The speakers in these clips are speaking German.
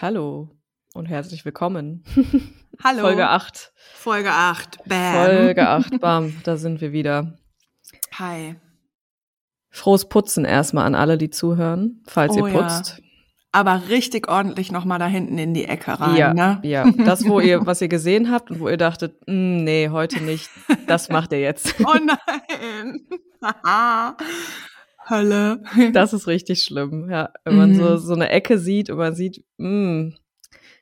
Hallo und herzlich willkommen. Hallo. Folge 8. Folge 8. Bam. Folge 8, bam, da sind wir wieder. Hi. Frohes Putzen erstmal an alle, die zuhören, falls Oh ihr ja. putzt. Aber richtig ordentlich nochmal da hinten in die Ecke rein, ja, ne? ja. Das, wo ihr, was ihr gesehen habt und wo ihr dachtet, "Mm, nee, heute nicht, das macht ihr jetzt. Oh nein. Hölle. Das ist richtig schlimm, ja. Wenn man Mhm. so, so eine Ecke sieht und man sieht, mm,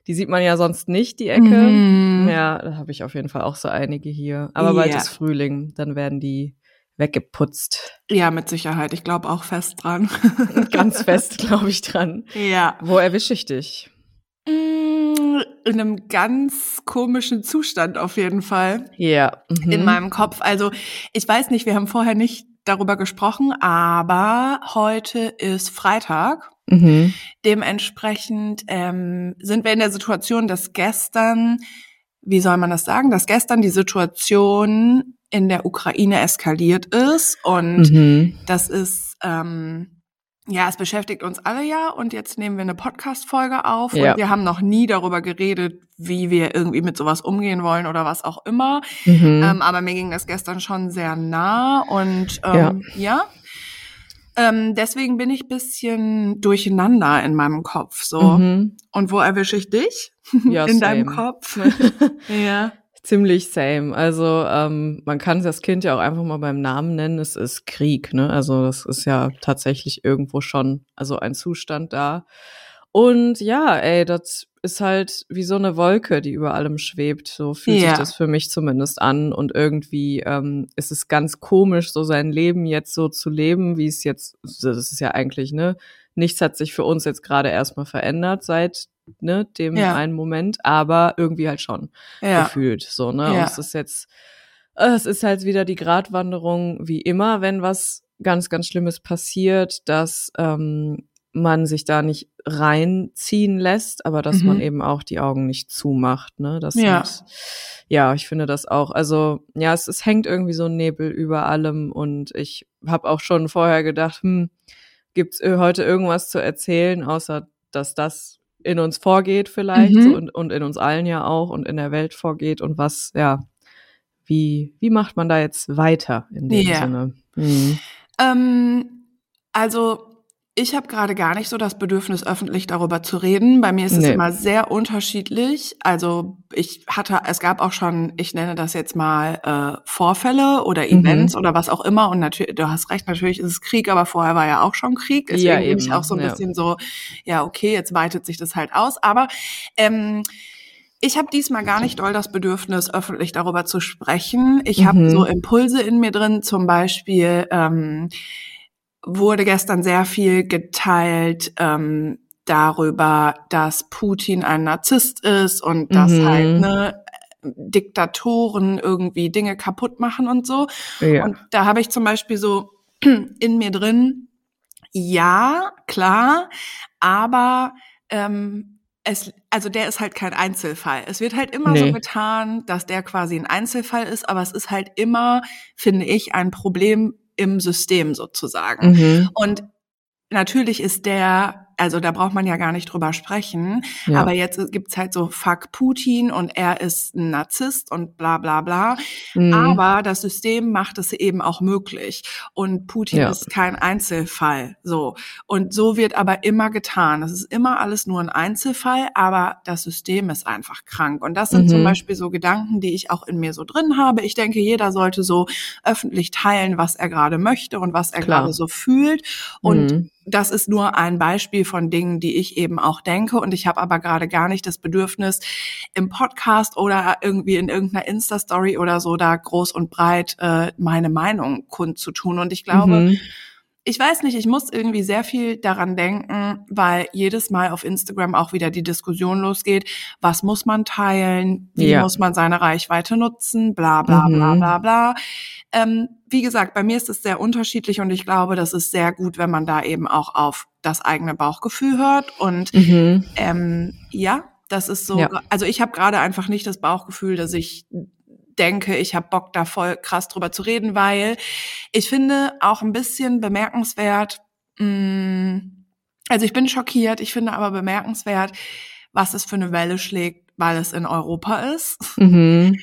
die sieht man ja sonst nicht, die Ecke. Mhm. Ja, da habe ich auf jeden Fall auch so einige hier. Aber bald Ja. ist Frühling, dann werden die weggeputzt. Ja, mit Sicherheit. Ich glaube auch fest dran. Ganz fest, glaube ich, dran. ja. Wo erwische ich dich? Mm, In einem ganz komischen Zustand auf jeden Fall. Ja. mhm. in meinem Kopf. Also ich weiß nicht, wir haben vorher nicht darüber gesprochen, aber heute ist Freitag. Mhm. Dementsprechend ähm, sind wir in der Situation, dass gestern, wie soll man das sagen, dass gestern die Situation in der Ukraine eskaliert ist und Mhm. das ist ähm, ja, es beschäftigt uns alle ja und jetzt nehmen wir eine Podcast-Folge auf Ja. und wir haben noch nie darüber geredet, wie wir irgendwie mit sowas umgehen wollen oder was auch immer. Mhm. Ähm, aber mir ging das gestern schon sehr nah und ähm, ja. Ähm, deswegen bin ich bisschen durcheinander in meinem Kopf. So. Mhm. Und wo erwische ich dich? Ja, in deinem same. Kopf. ja. Ziemlich same. Also ähm, man kann das Kind ja auch einfach mal beim Namen nennen. Es ist Krieg, ne? Also das ist ja tatsächlich irgendwo schon also ein Zustand da. Und ja, ey, das ist halt wie so eine Wolke, die über allem schwebt. So fühlt Ja. sich das für mich zumindest an. Und irgendwie ähm, ist es ganz komisch, so sein Leben jetzt so zu leben, wie es jetzt, das ist ja eigentlich, ne? Nichts hat sich für uns jetzt gerade erstmal verändert seit ne, dem Ja. einen Moment, aber irgendwie halt schon Ja. gefühlt. So, ne? Und es ist jetzt, äh, es ist halt wieder die Gratwanderung, wie immer, wenn was ganz, ganz Schlimmes passiert, dass ähm, man sich da nicht reinziehen lässt, aber dass man Mhm. eben auch die Augen nicht zumacht. Ne? Das Ja. sind, ja, ich finde das auch. Also ja, es, es hängt irgendwie so ein Nebel über allem und ich habe auch schon vorher gedacht, hm, gibt's heute irgendwas zu erzählen, außer dass das in uns vorgeht vielleicht Mhm. so, und, und in uns allen ja auch und in der Welt vorgeht und was, ja, wie, wie macht man da jetzt weiter in dem Ja. Sinne? Mhm. Ähm, also ich habe gerade gar nicht so das Bedürfnis, öffentlich darüber zu reden. Bei mir ist es Nee. immer sehr unterschiedlich. Also ich hatte, es gab auch schon, ich nenne das jetzt mal äh, Vorfälle oder Mhm. Events oder was auch immer. Und natürlich, du hast recht, natürlich ist es Krieg, aber vorher war ja auch schon Krieg. Deswegen Ja, bin ich eben, auch so ein ja. bisschen so, ja okay, jetzt weitet sich das halt aus. Aber ähm, ich habe diesmal gar nicht doll das Bedürfnis, öffentlich darüber zu sprechen. Ich habe Mhm. so Impulse in mir drin, zum Beispiel ähm, wurde gestern sehr viel geteilt ähm, darüber, dass Putin ein Narzisst ist und dass Mhm. halt ne, Diktatoren irgendwie Dinge kaputt machen und so. Ja. Und da habe ich zum Beispiel so in mir drin, ja, klar, aber ähm, es, also der ist halt kein Einzelfall. Es wird halt immer Nee. so getan, dass der quasi ein Einzelfall ist, aber es ist halt immer, finde ich, ein Problem im System sozusagen. Mhm. Und natürlich ist der, also da braucht man ja gar nicht drüber sprechen, Ja. aber jetzt gibt's halt so Fuck Putin und er ist ein Narzisst und bla bla bla. Mhm. Aber das System macht es eben auch möglich. Und Putin Ja. ist kein Einzelfall. So. Und so wird aber immer getan. Das ist immer alles nur ein Einzelfall, aber das System ist einfach krank. Und das sind Mhm. zum Beispiel so Gedanken, die ich auch in mir so drin habe. Ich denke, jeder sollte so öffentlich teilen, was er gerade möchte und was er gerade so fühlt. Und Mhm. Das ist nur ein Beispiel von Dingen, die ich eben auch denke. Und ich habe aber gerade gar nicht das Bedürfnis, im Podcast oder irgendwie in irgendeiner Insta-Story oder so da groß und breit äh, meine Meinung kundzutun. Und ich glaube, Mhm. Ich weiß nicht, ich muss irgendwie sehr viel daran denken, weil jedes Mal auf Instagram auch wieder die Diskussion losgeht, was muss man teilen, wie Ja. muss man seine Reichweite nutzen, bla bla bla Mhm. bla bla. Ähm, wie gesagt, bei mir ist es sehr unterschiedlich und ich glaube, das ist sehr gut, wenn man da eben auch auf das eigene Bauchgefühl hört. Und Mhm. ähm, ja, das ist so, Ja. also ich habe gerade einfach nicht das Bauchgefühl, dass ich denke, ich habe Bock da voll krass drüber zu reden, weil ich finde auch ein bisschen bemerkenswert, mh, also ich bin schockiert, ich finde aber bemerkenswert, was es für eine Welle schlägt, weil es in Europa ist. Mhm.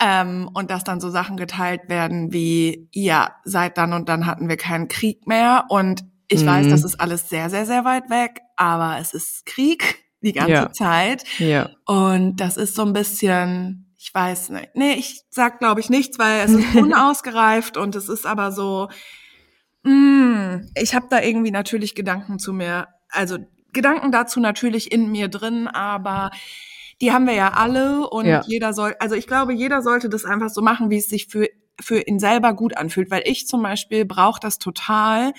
Ähm, und dass dann so Sachen geteilt werden wie, ja, seit dann und dann hatten wir keinen Krieg mehr. Und ich Mhm. weiß, das ist alles sehr, sehr, sehr weit weg, aber es ist Krieg die ganze Ja. Zeit. Ja. Und das ist so ein bisschen, ich weiß nicht. Nee, ich sag glaube ich nichts, weil es ist unausgereift und es ist aber so, mm, ich habe da irgendwie natürlich Gedanken zu mir, also Gedanken dazu natürlich in mir drin, aber die haben wir ja alle und Ja. jeder soll, also ich glaube, jeder sollte das einfach so machen, wie es sich für, für ihn selber gut anfühlt, weil ich zum Beispiel brauche das total,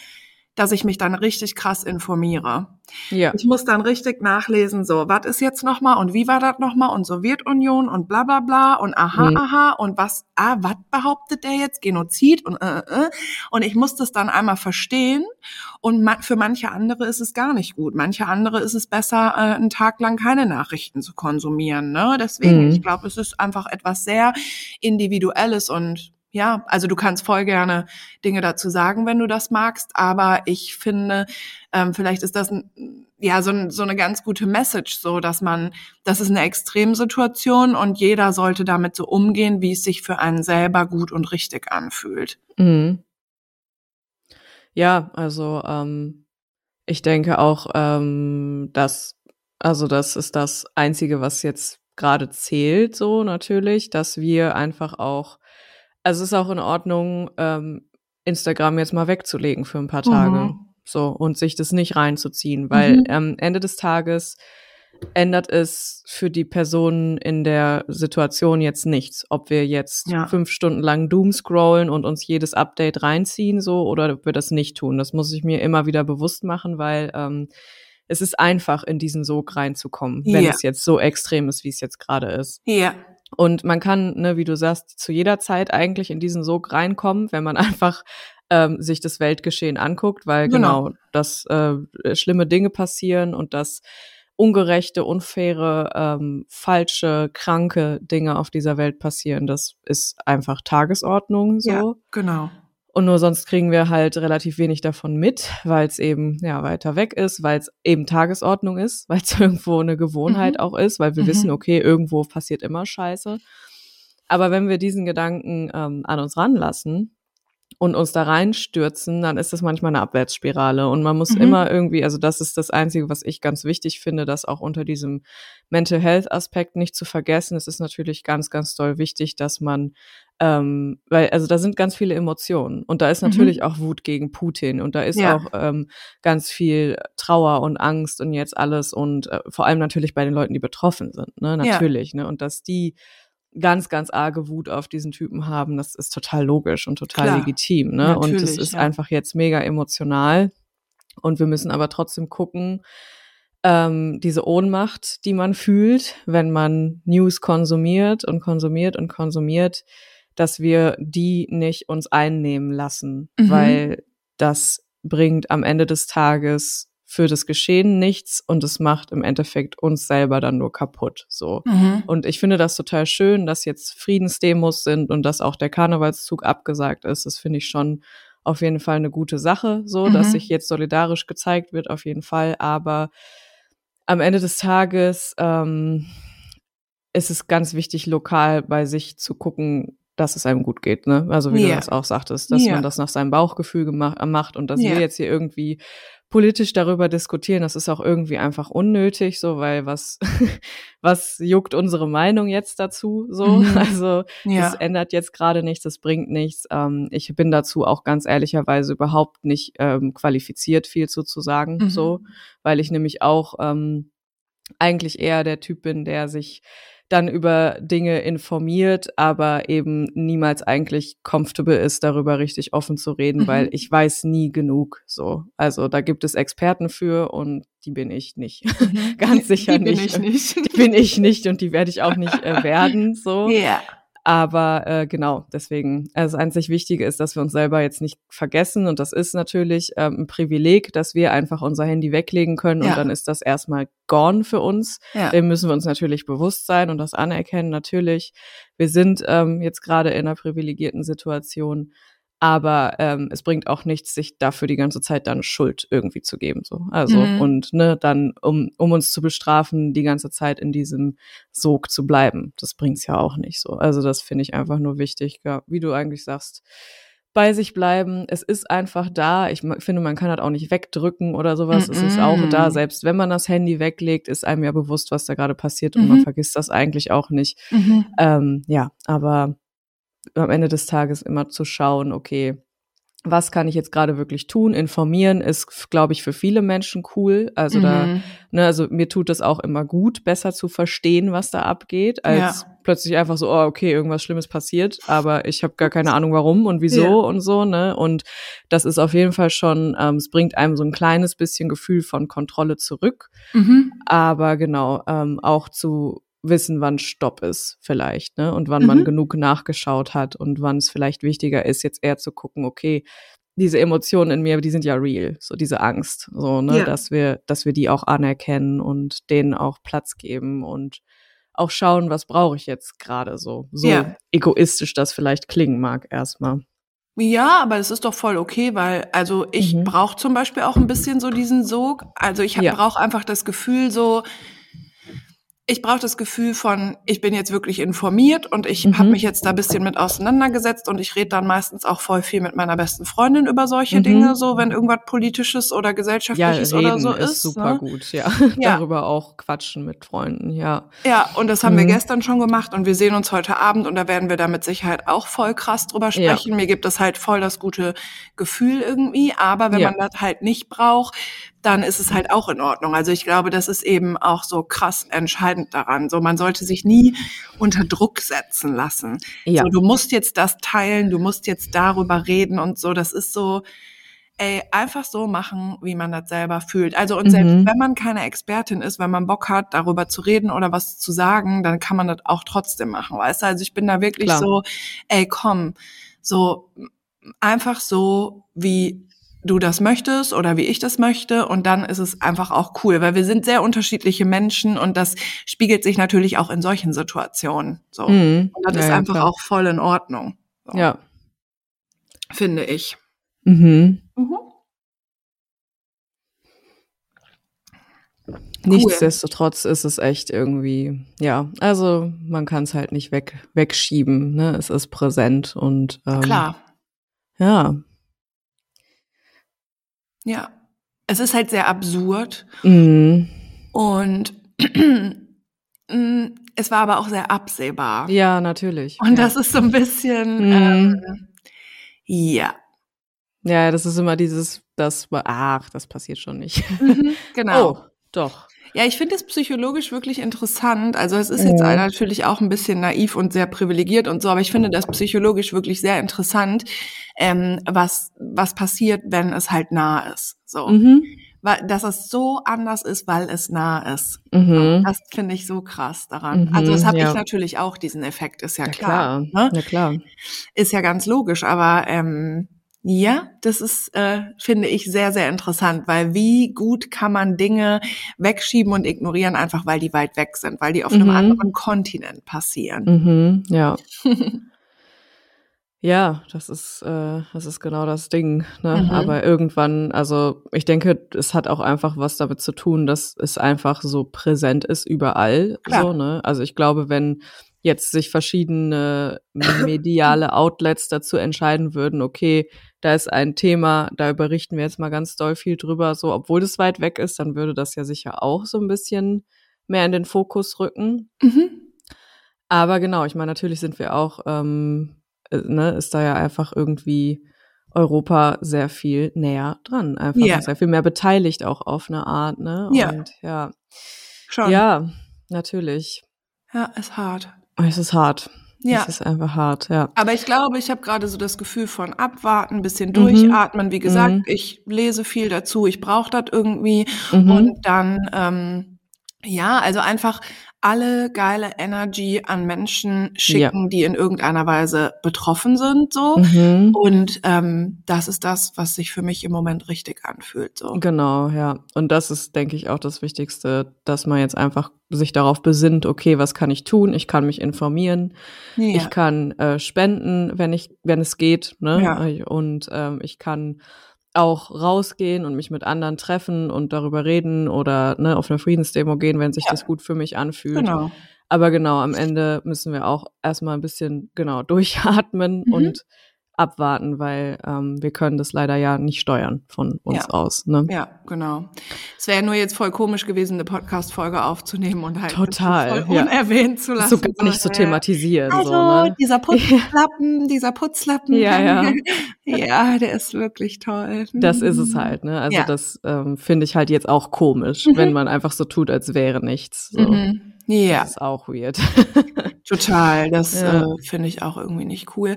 dass ich mich dann richtig krass informiere. Ja. Ich muss dann richtig nachlesen, so, was ist jetzt nochmal und wie war das nochmal und Sowjetunion und bla bla bla und aha, Mhm. aha und was, ah, was behauptet der jetzt? Genozid und äh, äh. Und ich muss das dann einmal verstehen und ma für manche andere ist es gar nicht gut. Manche andere ist es besser, äh, einen Tag lang keine Nachrichten zu konsumieren. Ne? Deswegen, Mhm. ich glaube, es ist einfach etwas sehr Individuelles und ja, also du kannst voll gerne Dinge dazu sagen, wenn du das magst, aber ich finde, ähm, vielleicht ist das ein, ja so, so eine ganz gute Message, so dass man, das ist eine Extremsituation und jeder sollte damit so umgehen, wie es sich für einen selber gut und richtig anfühlt. Mhm. Ja, also ähm, ich denke auch, ähm, dass, also das ist das Einzige, was jetzt gerade zählt, so natürlich, dass wir einfach auch, also es ist auch in Ordnung, ähm, Instagram jetzt mal wegzulegen für ein paar Tage. Mhm. So, und sich das nicht reinzuziehen, weil Mhm. am Ende des Tages ändert es für die Personen in der Situation jetzt nichts, ob wir jetzt Ja. fünf Stunden lang Doom scrollen und uns jedes Update reinziehen, so, oder ob wir das nicht tun. Das muss ich mir immer wieder bewusst machen, weil ähm, es ist einfach, in diesen Sog reinzukommen, wenn Ja. es jetzt so extrem ist, wie es jetzt gerade ist. Ja, Und man kann, ne, wie du sagst, zu jeder Zeit eigentlich in diesen Sog reinkommen, wenn man einfach ähm, sich das Weltgeschehen anguckt, weil Genau. genau, dass äh, schlimme Dinge passieren und dass ungerechte, unfaire, ähm, falsche, kranke Dinge auf dieser Welt passieren. Das ist einfach Tagesordnung so. ja, genau. Und nur sonst kriegen wir halt relativ wenig davon mit, weil es eben ja weiter weg ist, weil es eben Tagesordnung ist, weil es irgendwo eine Gewohnheit Mhm. auch ist, weil wir Mhm. wissen, okay, irgendwo passiert immer Scheiße. Aber wenn wir diesen Gedanken ähm, an uns ranlassen und uns da reinstürzen, dann ist das manchmal eine Abwärtsspirale. Und man muss Mhm. immer irgendwie, also das ist das Einzige, was ich ganz wichtig finde, das auch unter diesem Mental Health Aspekt nicht zu vergessen. Es ist natürlich ganz, ganz doll wichtig, dass man, ähm, weil, also da sind ganz viele Emotionen und da ist Mhm. natürlich auch Wut gegen Putin und da ist Ja. auch ähm, ganz viel Trauer und Angst und jetzt alles und äh, vor allem natürlich bei den Leuten, die betroffen sind, ne, Ja. natürlich, ne, und dass die ganz, ganz arge Wut auf diesen Typen haben, das ist total logisch und total Klar. legitim, ne, und das Natürlich, ist ja. einfach jetzt mega emotional und wir müssen aber trotzdem gucken, ähm, diese Ohnmacht, die man fühlt, wenn man News konsumiert und konsumiert und konsumiert, dass wir die nicht uns einnehmen lassen, Mhm. weil das bringt am Ende des Tages für das Geschehen nichts und es macht im Endeffekt uns selber dann nur kaputt, so. Mhm. Und ich finde das total schön, dass jetzt Friedensdemos sind und dass auch der Karnevalszug abgesagt ist. Das finde ich schon auf jeden Fall eine gute Sache, so, dass Mhm. sich jetzt solidarisch gezeigt wird, auf jeden Fall. Aber am Ende des Tages ähm, ist es ganz wichtig, lokal bei sich zu gucken, dass es einem gut geht, ne? Also wie Ja. du das auch sagtest, dass Ja. man das nach seinem Bauchgefühl gemacht, äh, macht und dass Ja. wir jetzt hier irgendwie politisch darüber diskutieren, das ist auch irgendwie einfach unnötig, so, weil was, was juckt unsere Meinung jetzt dazu, so? Mhm. Also, Ja. es ändert jetzt gerade nichts, es bringt nichts. Ähm, ich bin dazu auch ganz ehrlicherweise überhaupt nicht ähm, qualifiziert, viel zu, zu sagen, Mhm. so, weil ich nämlich auch ähm, eigentlich eher der Typ bin, der sich dann über Dinge informiert, aber eben niemals eigentlich comfortable ist, darüber richtig offen zu reden, Mhm. weil ich weiß nie genug. So, also da gibt es Experten für und die bin ich nicht. Mhm. Ganz sicher die bin nicht. ich nicht. Die bin ich nicht und die werde ich auch nicht äh, werden. So, Ja. Aber äh, genau, deswegen, also das einzig Wichtige ist, dass wir uns selber jetzt nicht vergessen. Und das ist natürlich ähm, ein Privileg, dass wir einfach unser Handy weglegen können Ja. und dann ist das erstmal gone für uns. Ja. Dem müssen wir uns natürlich bewusst sein und das anerkennen. Natürlich, wir sind ähm, jetzt gerade in einer privilegierten Situation. Aber ähm, es bringt auch nichts, sich dafür die ganze Zeit dann Schuld irgendwie zu geben. So. Also, Mhm. und ne, dann, um, um uns zu bestrafen, die ganze Zeit in diesem Sog zu bleiben. Das bringt's ja auch nicht so. Also, das finde ich einfach nur wichtig, ja, wie du eigentlich sagst bei sich bleiben. Es ist einfach da. Ich finde, man kann das auch nicht wegdrücken oder sowas. Es ist auch da. Selbst wenn man das Handy weglegt, ist einem ja bewusst, was da gerade passiert und man Mhm. vergisst das eigentlich auch nicht. Mhm. Ähm, ja, aber am Ende des Tages immer zu schauen, okay, was kann ich jetzt gerade wirklich tun? Informieren ist, glaube ich, für viele Menschen cool. Also da Mhm. Ne, also mir tut es auch immer gut, besser zu verstehen, was da abgeht, als Ja. plötzlich einfach so, oh, okay, irgendwas Schlimmes passiert, aber ich habe gar keine Ahnung, warum und wieso Ja. und so, ne? Und das ist auf jeden Fall schon, ähm, es bringt einem so ein kleines bisschen Gefühl von Kontrolle zurück, Mhm. aber genau, ähm, auch zu wissen, wann Stopp ist vielleicht, ne? Und wann man Mhm. genug nachgeschaut hat und wann es vielleicht wichtiger ist, jetzt eher zu gucken, okay, diese Emotionen in mir, die sind ja real, so diese Angst, so, ne, Ja. dass wir, dass wir die auch anerkennen und denen auch Platz geben und auch schauen, was brauche ich jetzt gerade so, so Ja. egoistisch das vielleicht klingen mag erstmal. Ja, aber es ist doch voll okay, weil also ich Mhm. brauche zum Beispiel auch ein bisschen so diesen Sog. Also ich Ja. brauche einfach das Gefühl so, ich brauche das Gefühl von, ich bin jetzt wirklich informiert und ich Mhm. habe mich jetzt da ein bisschen mit auseinandergesetzt und ich rede dann meistens auch voll viel mit meiner besten Freundin über solche Mhm. Dinge, so wenn irgendwas politisches oder Ja, gesellschaftliches reden oder so ist, ist. super ne? gut, ja. Ja. Darüber auch quatschen mit Freunden, ja. Ja, und das haben wir Mhm. gestern schon gemacht und wir sehen uns heute Abend und da werden wir da mit Sicherheit auch voll krass drüber Ja. sprechen. Mir gibt das halt voll das gute Gefühl irgendwie, aber wenn Ja. man das halt nicht braucht, dann ist es halt auch in Ordnung. Also ich glaube, das ist eben auch so krass entscheidend daran. So, man sollte sich nie unter Druck setzen lassen. Ja. So, du musst jetzt das teilen, du musst jetzt darüber reden und so. Das ist so, ey, einfach so machen, wie man das selber fühlt. Also und selbst Mhm. wenn man keine Expertin ist, wenn man Bock hat, darüber zu reden oder was zu sagen, dann kann man das auch trotzdem machen, weißt du? Also ich bin da wirklich Klar. so, ey, komm, so einfach so, wie du das möchtest oder wie ich das möchte und dann ist es einfach auch cool, weil wir sind sehr unterschiedliche Menschen und das spiegelt sich natürlich auch in solchen Situationen so. Mhm. Und das ja, ist einfach klar. auch voll in Ordnung, so, Ja. finde ich. Mhm. Mhm. Nichtsdestotrotz ist es echt irgendwie, ja, also man kann es halt nicht weg, wegschieben, ne? Es ist präsent und ähm, Klar. Ja. Ja. Es ist halt sehr absurd Mhm. und mm, es war aber auch sehr absehbar. Ja, natürlich. Und ja. das ist so ein bisschen, Mhm. ähm, ja. Ja, das ist immer dieses, das, ach, das passiert schon nicht. Genau. Oh, doch. Ja, ich finde es psychologisch wirklich interessant. Also es ist jetzt Mhm. natürlich auch ein bisschen naiv und sehr privilegiert und so, aber ich finde das psychologisch wirklich sehr interessant, ähm, was, was passiert, wenn es halt nah ist. So. Mhm. Dass es so anders ist, weil es nah ist. Mhm. Das finde ich so krass daran. Mhm, also das habe ja. ich natürlich auch, diesen Effekt, ist ja Ja, klar. klar. Ne? Ja, klar. Ist ja ganz logisch, aber ähm, ja, das ist, äh, finde ich, sehr, sehr interessant, weil wie gut kann man Dinge wegschieben und ignorieren, einfach weil die weit weg sind, weil die auf einem Mhm. anderen Kontinent passieren. Mhm. Ja. Ja, das ist, äh, das ist genau das Ding. Ne? Mhm. Aber irgendwann, also ich denke, es hat auch einfach was damit zu tun, dass es einfach so präsent ist überall. Klar. So, ne? Also ich glaube, wenn jetzt sich verschiedene mediale Outlets dazu entscheiden würden, okay, da ist ein Thema, da berichten wir jetzt mal ganz doll viel drüber, so, obwohl das weit weg ist, dann würde das ja sicher auch so ein bisschen mehr in den Fokus rücken. Mhm. Aber genau, ich meine, natürlich sind wir auch, ähm, äh, ne, ist da ja einfach irgendwie Europa sehr viel näher dran, einfach Ja. sehr viel mehr beteiligt auch auf eine Art, ne? Ja. Und ja, Schon. ja, natürlich. ja, ist hart. Es ist hart. Ja. Es ist einfach hart, ja. Aber ich glaube, ich habe gerade so das Gefühl von abwarten, bisschen Mhm. durchatmen. Wie gesagt, Mhm. ich lese viel dazu, ich brauche das irgendwie. Mhm. Und dann, ähm, ja, also einfach alle geile Energy an Menschen schicken, ja. die in irgendeiner Weise betroffen sind, so. Mhm. Und ähm, das ist das, was sich für mich im Moment richtig anfühlt, so. Genau, ja. Und das ist, denke ich, auch das Wichtigste, dass man jetzt einfach sich darauf besinnt, okay, was kann ich tun? Ich kann mich informieren, ja. ich kann äh, spenden, wenn ich, wenn es geht, ne? Ja. Und ähm, ich kann auch rausgehen und mich mit anderen treffen und darüber reden oder ne, auf eine Friedensdemo gehen, wenn sich ja. das gut für mich anfühlt. Genau. Aber genau, am Ende müssen wir auch erstmal ein bisschen genau durchatmen mhm. und abwarten, weil ähm, wir können das leider ja nicht steuern von uns ja. aus. Ne? Ja, genau. Es wäre nur jetzt voll komisch gewesen, eine Podcast-Folge aufzunehmen und halt Total, voll ja. unerwähnt zu lassen. So gar nicht so thematisieren. Also, so, ne? dieser Putzlappen, dieser Putzlappen. Ja, ja. ja, der ist wirklich toll. Das ist es halt, ne? Also ja. das ähm, finde ich halt jetzt auch komisch, mhm. wenn man einfach so tut, als wäre nichts. So. Mhm. Ja. Das ist auch weird. Total, das ja. äh, finde ich auch irgendwie nicht cool.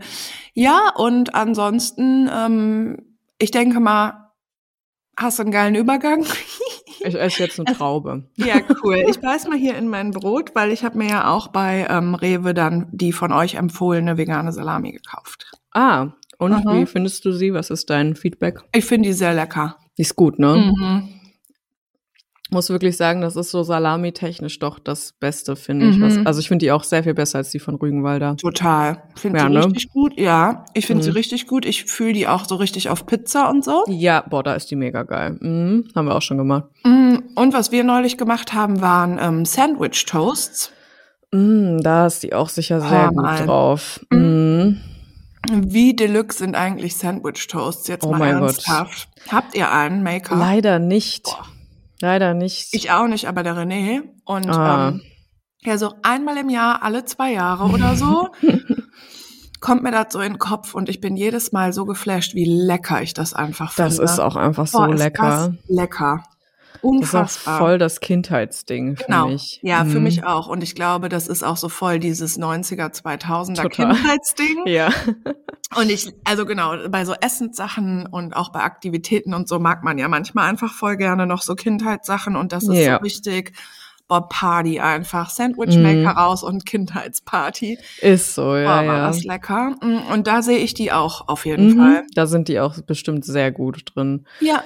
Ja, und ansonsten, ähm, ich denke mal, hast du einen geilen Übergang? ich esse jetzt eine Traube. Ja, cool. Ich beiß mal hier in mein Brot, weil ich habe mir ja auch bei ähm, Rewe dann die von euch empfohlene vegane Salami gekauft. Ah, und Aha. wie findest du sie? Was ist dein Feedback? Ich finde die sehr lecker. Die ist gut, ne? Mhm muss wirklich sagen, das ist so salamitechnisch doch das Beste, finde ich. Was, mhm. also ich finde die auch sehr viel besser als die von Rügenwalder. Total. Finde ja, sie ne? richtig gut. Ja, ich finde mhm. sie richtig gut. Ich fühle die auch so richtig auf Pizza und so. Ja, boah, da ist die mega geil. Mhm. Haben wir auch schon gemacht. Mhm. Und was wir neulich gemacht haben, waren ähm, Sandwich Toasts. Mm, da ist die auch sicher sehr oh, gut drauf. Mhm. Mm. Wie deluxe sind eigentlich Sandwich Toasts? Jetzt oh mal ernsthaft. Gott. Habt ihr einen Maker? Leider nicht. Boah. Leider nicht. Ich auch nicht, aber der René. Und ah. ähm, ja, so einmal im Jahr, alle zwei Jahre oder so, kommt mir das so in den Kopf und ich bin jedes Mal so geflasht, wie lecker ich das einfach finde. Das ist auch einfach so Boah, lecker. lecker. Unfassbar. Das ist voll das Kindheitsding genau. für mich. Ja, mhm. für mich auch. Und ich glaube, das ist auch so voll dieses 90er, 2000er Total. Kindheitsding. ja. Und ich, also genau, bei so Essenssachen und auch bei Aktivitäten und so mag man ja manchmal einfach voll gerne noch so Kindheitssachen und das ist ja. so wichtig. Bob Party einfach. Sandwichmaker mm. raus und Kindheitsparty. Ist so, ja. Boah, war ja. das lecker. Mm, und da sehe ich die auch auf jeden mhm. Fall. Da sind die auch bestimmt sehr gut drin. Ja.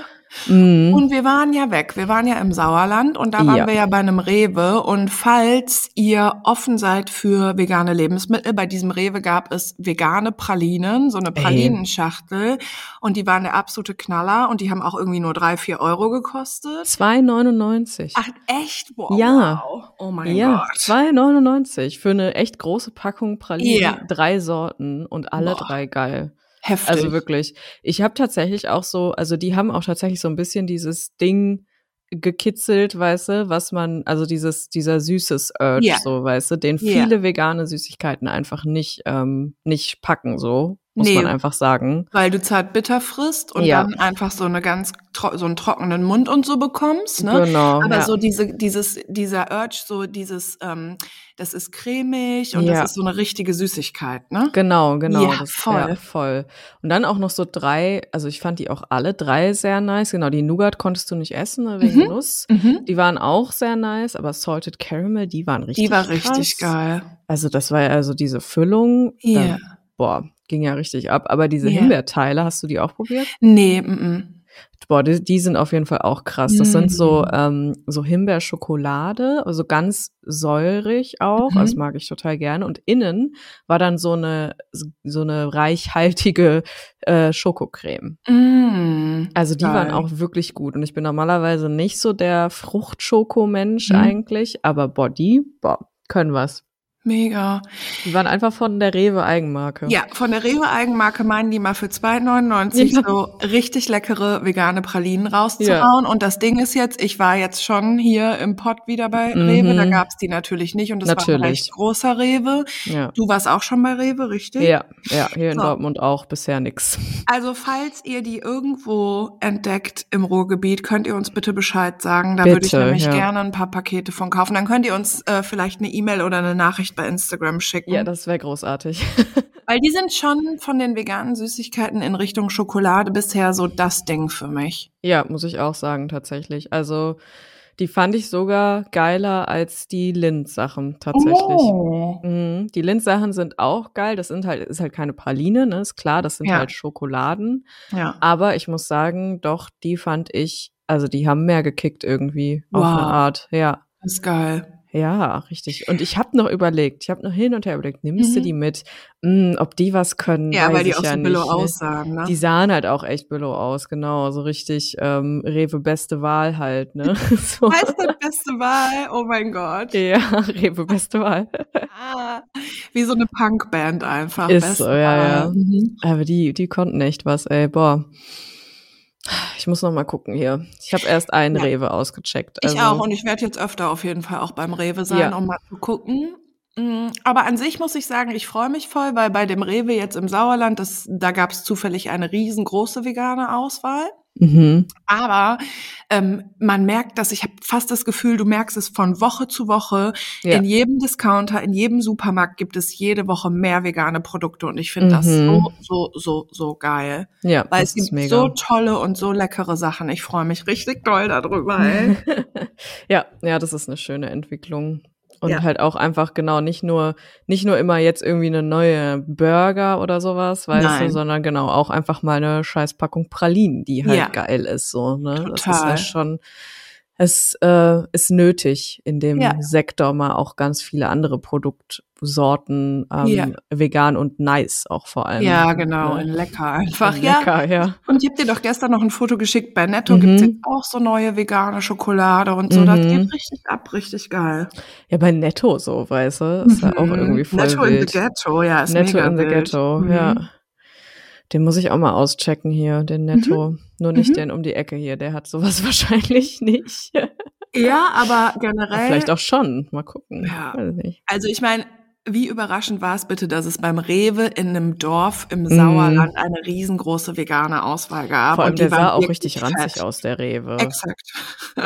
Mhm. Und wir waren ja weg. Wir waren ja im Sauerland und da waren ja. wir ja bei einem Rewe. Und falls ihr offen seid für vegane Lebensmittel, bei diesem Rewe gab es vegane Pralinen, so eine Pralinenschachtel. Und die waren der absolute Knaller und die haben auch irgendwie nur drei, vier Euro gekostet. 2,99. Ach, echt? Wow. Ja. Oh mein ja, Gott. 2,99 für eine echt große Packung Pralinen. Ja. Drei Sorten und alle Boah. drei geil. Heftig. Also wirklich. Ich habe tatsächlich auch so, also die haben auch tatsächlich so ein bisschen dieses Ding gekitzelt, weißt du, was man, also dieses, dieser süßes Urge, yeah. so, weißt du, den viele yeah. vegane Süßigkeiten einfach nicht, ähm, nicht packen, so muss nee, man einfach sagen. Weil du zart bitter frisst und ja. dann einfach so eine ganz so einen trockenen Mund und so bekommst, ne? Genau. Aber ja. so diese dieses dieser Urge, so dieses ähm, das ist cremig und ja. das ist so eine richtige Süßigkeit, ne? Genau, genau. Ja, das, voll. Ja, voll. Und dann auch noch so drei, also ich fand die auch alle drei sehr nice. Genau, die Nougat konntest du nicht essen ne, wegen mhm. Nuss. Mhm. Die waren auch sehr nice, aber Salted Caramel, die waren richtig Die war krass. richtig geil. Also das war ja also diese Füllung. Ja. Yeah. boah, ging ja richtig ab. Aber diese yeah. Himbeerteile, hast du die auch probiert? Nee, m, -m. Boah, die, die sind auf jeden Fall auch krass. Das mm. sind so, mm. ähm, so Himbeerschokolade, also ganz säurig auch. Mhm. Das mag ich total gerne. Und innen war dann so eine, so eine reichhaltige äh, Schokocreme. Mm. Also die Geil. waren auch wirklich gut. Und ich bin normalerweise nicht so der Fruchtschoko-Mensch mhm. eigentlich, aber boah, die, boah, können was. Mega. Die waren einfach von der Rewe Eigenmarke. Ja, von der Rewe Eigenmarke meinen die mal für 2,99 ja. so richtig leckere vegane Pralinen rauszuhauen. Ja. Und das Ding ist jetzt, ich war jetzt schon hier im Pott wieder bei mhm. Rewe, da gab's die natürlich nicht und das natürlich. war ein recht großer Rewe. Ja. Du warst auch schon bei Rewe, richtig? Ja, ja, hier in so. Dortmund auch bisher nix. Also falls ihr die irgendwo entdeckt im Ruhrgebiet, könnt ihr uns bitte Bescheid sagen. Da bitte, würde ich nämlich gerne ein paar Pakete von kaufen. Dann könnt ihr uns äh, vielleicht eine E-Mail oder eine Nachricht Nachricht bei Instagram schicken. Ja, das wäre großartig. Weil die sind schon von den veganen Süßigkeiten in Richtung Schokolade bisher so das Ding für mich. Ja, muss ich auch sagen, tatsächlich. Also Die fand ich sogar geiler als die Lind-Sachen tatsächlich. Oh. Mhm. Die Lind-Sachen sind auch geil. Das sind halt, ist halt keine Praline, ne? Ist klar, das sind Ja. halt Schokoladen. Ja. Aber ich muss sagen, doch, die fand ich, also die haben mehr gekickt irgendwie auf eine Wow. Art. Ja. Das ist geil. Ja, richtig. Und ich habe noch überlegt, ich habe noch hin und her überlegt, nimmst du Mhm. die mit? Hm, ob die was können, Ja, weil die auch ja so nicht. billow ne? aussahen, ne? Die sahen halt auch echt billow aus, genau. So richtig ähm, Rewe beste Wahl halt, ne? So. Das beste Wahl? Oh mein Gott. Ja, Rewe beste Wahl. Ah, wie so eine Punkband einfach. Ist Beste so, ja, ja. Wahl. Mhm. Aber die, die konnten echt was, ey, boah. Ich muss noch mal gucken hier. Ich habe erst einen Ja. Rewe ausgecheckt. Ich also- auch und ich werde jetzt öfter auf jeden Fall auch beim Rewe sein, Ja. um mal zu gucken. Mm, Aber an sich muss ich sagen, ich freue mich voll, weil bei dem Rewe jetzt im Sauerland, das, da gab es zufällig eine riesengroße vegane Auswahl. Mhm. Aber ähm, man merkt, dass ich habe fast das Gefühl, du merkst es von Woche zu Woche. Ja. In jedem Discounter, in jedem Supermarkt gibt es jede Woche mehr vegane Produkte und ich finde das Mhm. so, so, so, so geil. Ja, Weil das es gibt mega. so tolle und so leckere Sachen. Ich freue mich richtig doll darüber. Ey. ja, ja, das ist eine schöne Entwicklung. Und Ja. halt auch einfach genau nicht nur nicht nur immer jetzt irgendwie eine neue Burger oder sowas, weißt Nein. du, sondern genau auch einfach mal eine Scheißpackung Pralinen, die halt Ja. geil ist so, ne? Das ist ja Total. schon es äh, ist nötig in dem Ja. Sektor mal auch ganz viele andere Produktsorten ähm, Ja. vegan und nice auch vor allem. Ja, genau, Ne? in lecker einfach. Ja. Lecker, ja. Und ich habe dir doch gestern noch ein Foto geschickt. Bei Netto Mhm. gibt's jetzt auch so neue vegane Schokolade und so. Das Mhm. geht richtig ab, richtig geil. Ja, bei Netto so, weißt du, ist ja auch Mhm. irgendwie voll Netto wild. in the Ghetto, ja, ist Netto mega in the wild. Ghetto, Mhm. ja. Den muss ich auch mal auschecken hier, den Netto. Nur nicht Mhm. den um die Ecke hier, der hat sowas wahrscheinlich nicht. Ja, aber Aber generell. Vielleicht auch schon. Mal gucken. Ja. Nicht. Also ich meine, wie überraschend war es bitte, dass es beim Rewe in einem Dorf im Mhm. Sauerland eine riesengroße vegane Auswahl gab. Vor allem, und die der sah auch richtig ranzig fett. aus, der Rewe. Exakt.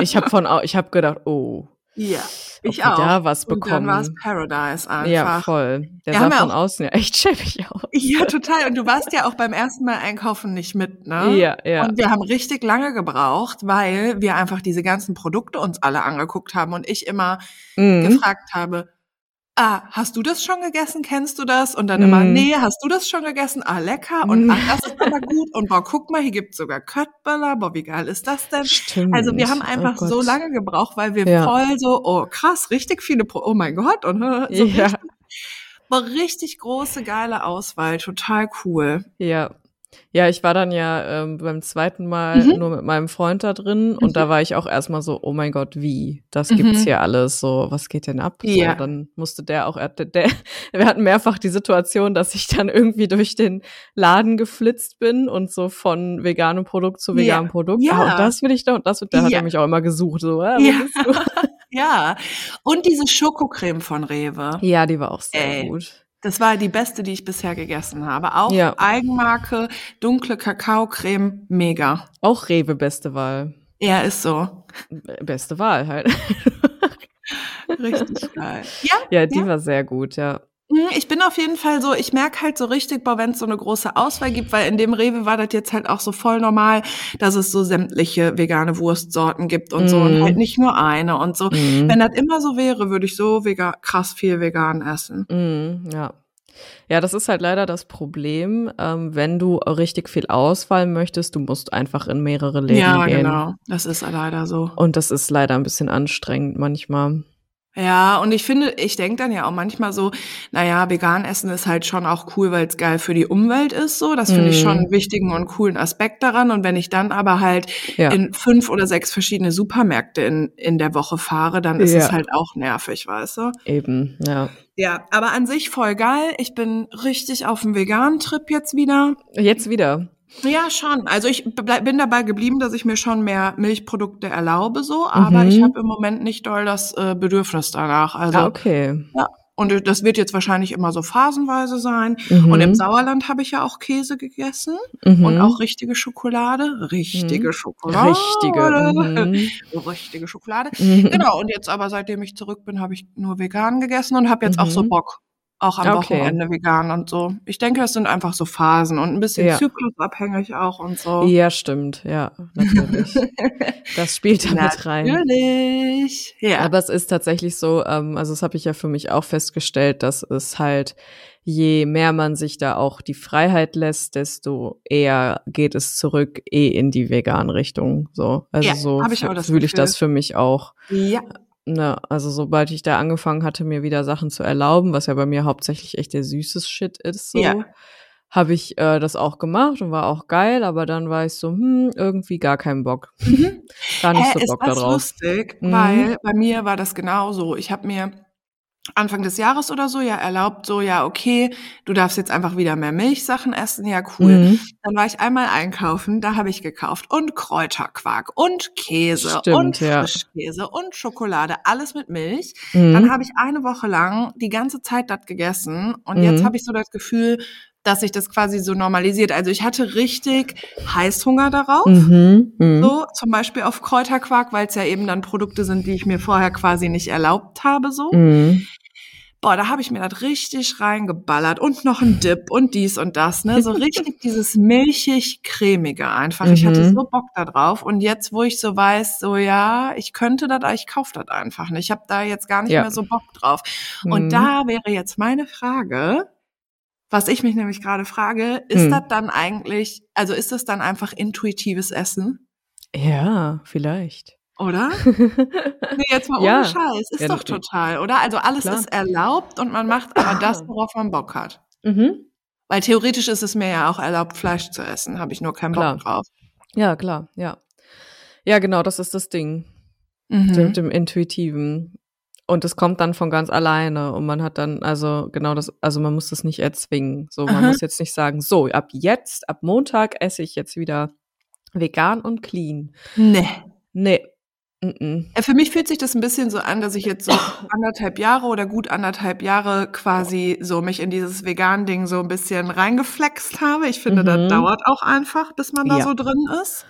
Ich habe von, ich habe gedacht, oh, Ja, ich auch. da was Und dann war es bekommen. Paradise einfach. Ja, voll. Der Wir sah ja von auch- außen ja echt schäbig aus. Ja, total. Und du warst ja auch beim ersten Mal einkaufen nicht mit, ne? Ja, ja. Und wir haben richtig lange gebraucht, weil wir einfach diese ganzen Produkte uns alle angeguckt haben und ich immer Mhm. gefragt habe, ah, hast du das schon gegessen? Kennst du das? Und dann immer, Mhm. nee, hast du das schon gegessen? Ah, lecker. Und Mhm. ach, das ist aber gut. Und boah, guck mal, hier gibt's sogar Köttböller. Boah, wie geil ist das denn? Stimmt. Also wir haben einfach oh so lange gebraucht, weil wir Ja. voll so, oh krass, richtig viele, Pro oh mein Gott, und äh, so Ja. richtig, boah, richtig große, geile Auswahl, total cool. Ja. Ja, ich war dann ja ähm, beim zweiten Mal Mhm. nur mit meinem Freund da drin und da war ich auch erstmal so, oh mein Gott, wie? Das gibt's Mhm. hier alles. So, was geht denn ab? Ja. So, dann musste der auch, er- der, der, wir hatten mehrfach die Situation, dass ich dann irgendwie durch den Laden geflitzt bin und so von veganem Produkt zu Ja. veganem Produkt. Ja. Ah, und das will ich da und das, und da hat Ja. er mich auch immer gesucht. So, wo Ja. Ja, und diese Schokocreme von Rewe. ja, die war auch sehr Ey. gut. Das war die beste, die ich bisher gegessen habe. Auch Ja. Eigenmarke, dunkle Kakaocreme, mega. Auch Rewe beste Wahl. Ja, ist so. Beste Wahl halt. Richtig geil. Ja, Ja, die Ja. war sehr gut, ja. Mm, Ich bin auf jeden Fall so, ich merke halt so richtig, wenn es so eine große Auswahl gibt, weil in dem Rewe war das jetzt halt auch so voll normal, dass es so sämtliche vegane Wurstsorten gibt und so und Mhm. halt nicht nur eine und so. Mhm. Wenn das immer so wäre, würde ich so vegan, krass viel vegan essen. Mhm, ja. Ja, das ist halt leider das Problem, ähm, wenn du richtig viel Auswahl möchtest, du musst einfach in mehrere Läden ja, gehen. genau. Das ist leider so. Und das ist leider ein bisschen anstrengend manchmal. Ja, und ich finde, ich denke dann ja auch manchmal so, naja, vegan essen ist halt schon auch cool, weil es geil für die Umwelt ist, so. Das finde ich schon Mhm. einen wichtigen und coolen Aspekt daran. Und wenn ich dann aber halt Ja. in fünf oder sechs verschiedene Supermärkte in, in der Woche fahre, dann ist Ja. es halt auch nervig, weißt du? Eben, ja. Ja, aber an sich voll geil. Ich bin richtig auf dem veganen Trip jetzt wieder. Jetzt wieder. Ja, schon. Also ich bin dabei geblieben, dass ich mir schon mehr Milchprodukte erlaube, so, aber Mhm. ich habe im Moment nicht doll das äh, Bedürfnis danach. Also ah, okay. ja. Und das wird jetzt wahrscheinlich immer so phasenweise sein. Mhm. Und im Sauerland habe ich ja auch Käse gegessen Mhm. und auch richtige Schokolade. Richtige Mhm. Schokolade. Richtige. Mhm. Richtige Schokolade. Mhm. Genau. Und jetzt aber, seitdem ich zurück bin, habe ich nur vegan gegessen und habe jetzt auch so Mhm. Bock auch am Okay. Wochenende vegan und so. Ich denke, das sind einfach so Phasen und ein bisschen Ja. zyklusabhängig auch und so. Ja, stimmt. Ja, natürlich. Das spielt da mit rein. Natürlich. Ja. Aber es ist tatsächlich so, ähm, also das habe ich ja für mich auch festgestellt, dass es halt, je mehr man sich da auch die Freiheit lässt, desto eher geht es zurück eh in die vegane Richtung. So, also Ja, so fühle ich das für mich auch. ja. Ne, also sobald ich da angefangen hatte, mir wieder Sachen zu erlauben, was ja bei mir hauptsächlich echt der süßes Shit ist, so, Ja. habe ich äh, das auch gemacht und war auch geil, aber dann war ich so, hm, irgendwie gar keinen Bock. gar nicht Hä, so ist Bock das darauf. lustig, Mhm. weil bei mir war das genauso. Ich habe mir Anfang des Jahres oder so ja erlaubt, so ja, okay, du darfst jetzt einfach wieder mehr Milchsachen essen, ja cool. Mhm. Dann war ich einmal einkaufen, da habe ich gekauft und Kräuterquark und Käse Stimmt, und ja. Frischkäse und Schokolade, alles mit Milch. Mhm. Dann habe ich eine Woche lang die ganze Zeit das gegessen und jetzt Mhm. habe ich so das Gefühl, dass sich das quasi so normalisiert. Also ich hatte richtig Heißhunger darauf. Mhm. Mhm. So, zum Beispiel auf Kräuterquark, weil es ja eben dann Produkte sind, die ich mir vorher quasi nicht erlaubt habe, so. Mhm. Boah, da habe ich mir das richtig reingeballert und noch ein Dip und dies und das, ne? So richtig dieses milchig-cremige einfach. Ich hatte Mhm. so Bock da drauf. Und jetzt, wo ich so weiß, so ja, ich könnte das, ich kaufe das einfach nicht. Ich habe da jetzt gar nicht Ja. mehr so Bock drauf. Und Mhm. da wäre jetzt meine Frage, was ich mich nämlich gerade frage, ist Hm. das dann eigentlich, also ist das dann einfach intuitives Essen? Ja, vielleicht. Oder? Nee, jetzt mal Ja. ohne Scheiß. Ist Ja, doch total, oder? Also alles Klar. ist erlaubt und man macht aber das, worauf man Bock hat. Mhm. Weil theoretisch ist es mir ja auch erlaubt, Fleisch zu essen. Habe ich nur keinen Klar. Bock drauf. Ja, klar, ja. Ja, genau, das ist das Ding. Mhm. Mit dem Intuitiven. Und es kommt dann von ganz alleine und man hat dann, also genau das, also man muss das nicht erzwingen. So, man Aha. muss jetzt nicht sagen, so, ab jetzt, ab Montag esse ich jetzt wieder vegan und clean. Nee. Nee. Mm Äh, Für mich fühlt sich das ein bisschen so an, dass ich jetzt so anderthalb Jahre oder gut anderthalb Jahre quasi so mich in dieses Vegan-Ding so ein bisschen reingeflext habe. Ich finde, Mhm. das dauert auch einfach, bis man da Ja. so drin ist.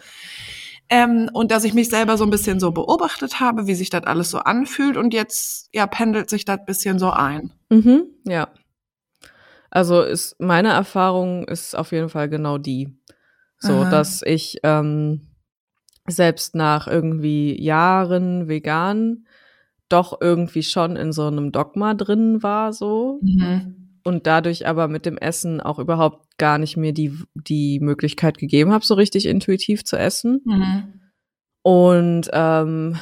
Ähm, und dass ich mich selber so ein bisschen so beobachtet habe, wie sich das alles so anfühlt. Und jetzt, ja, pendelt sich das bisschen so ein. Mhm, ja. Also ist meine Erfahrung ist auf jeden Fall genau die. So, Aha. dass ich ähm, selbst nach irgendwie Jahren vegan doch irgendwie schon in so einem Dogma drin war, so. Mhm. Und dadurch aber mit dem Essen auch überhaupt gar nicht mir die, die Möglichkeit gegeben habe, so richtig intuitiv zu essen. Mhm. Und ähm,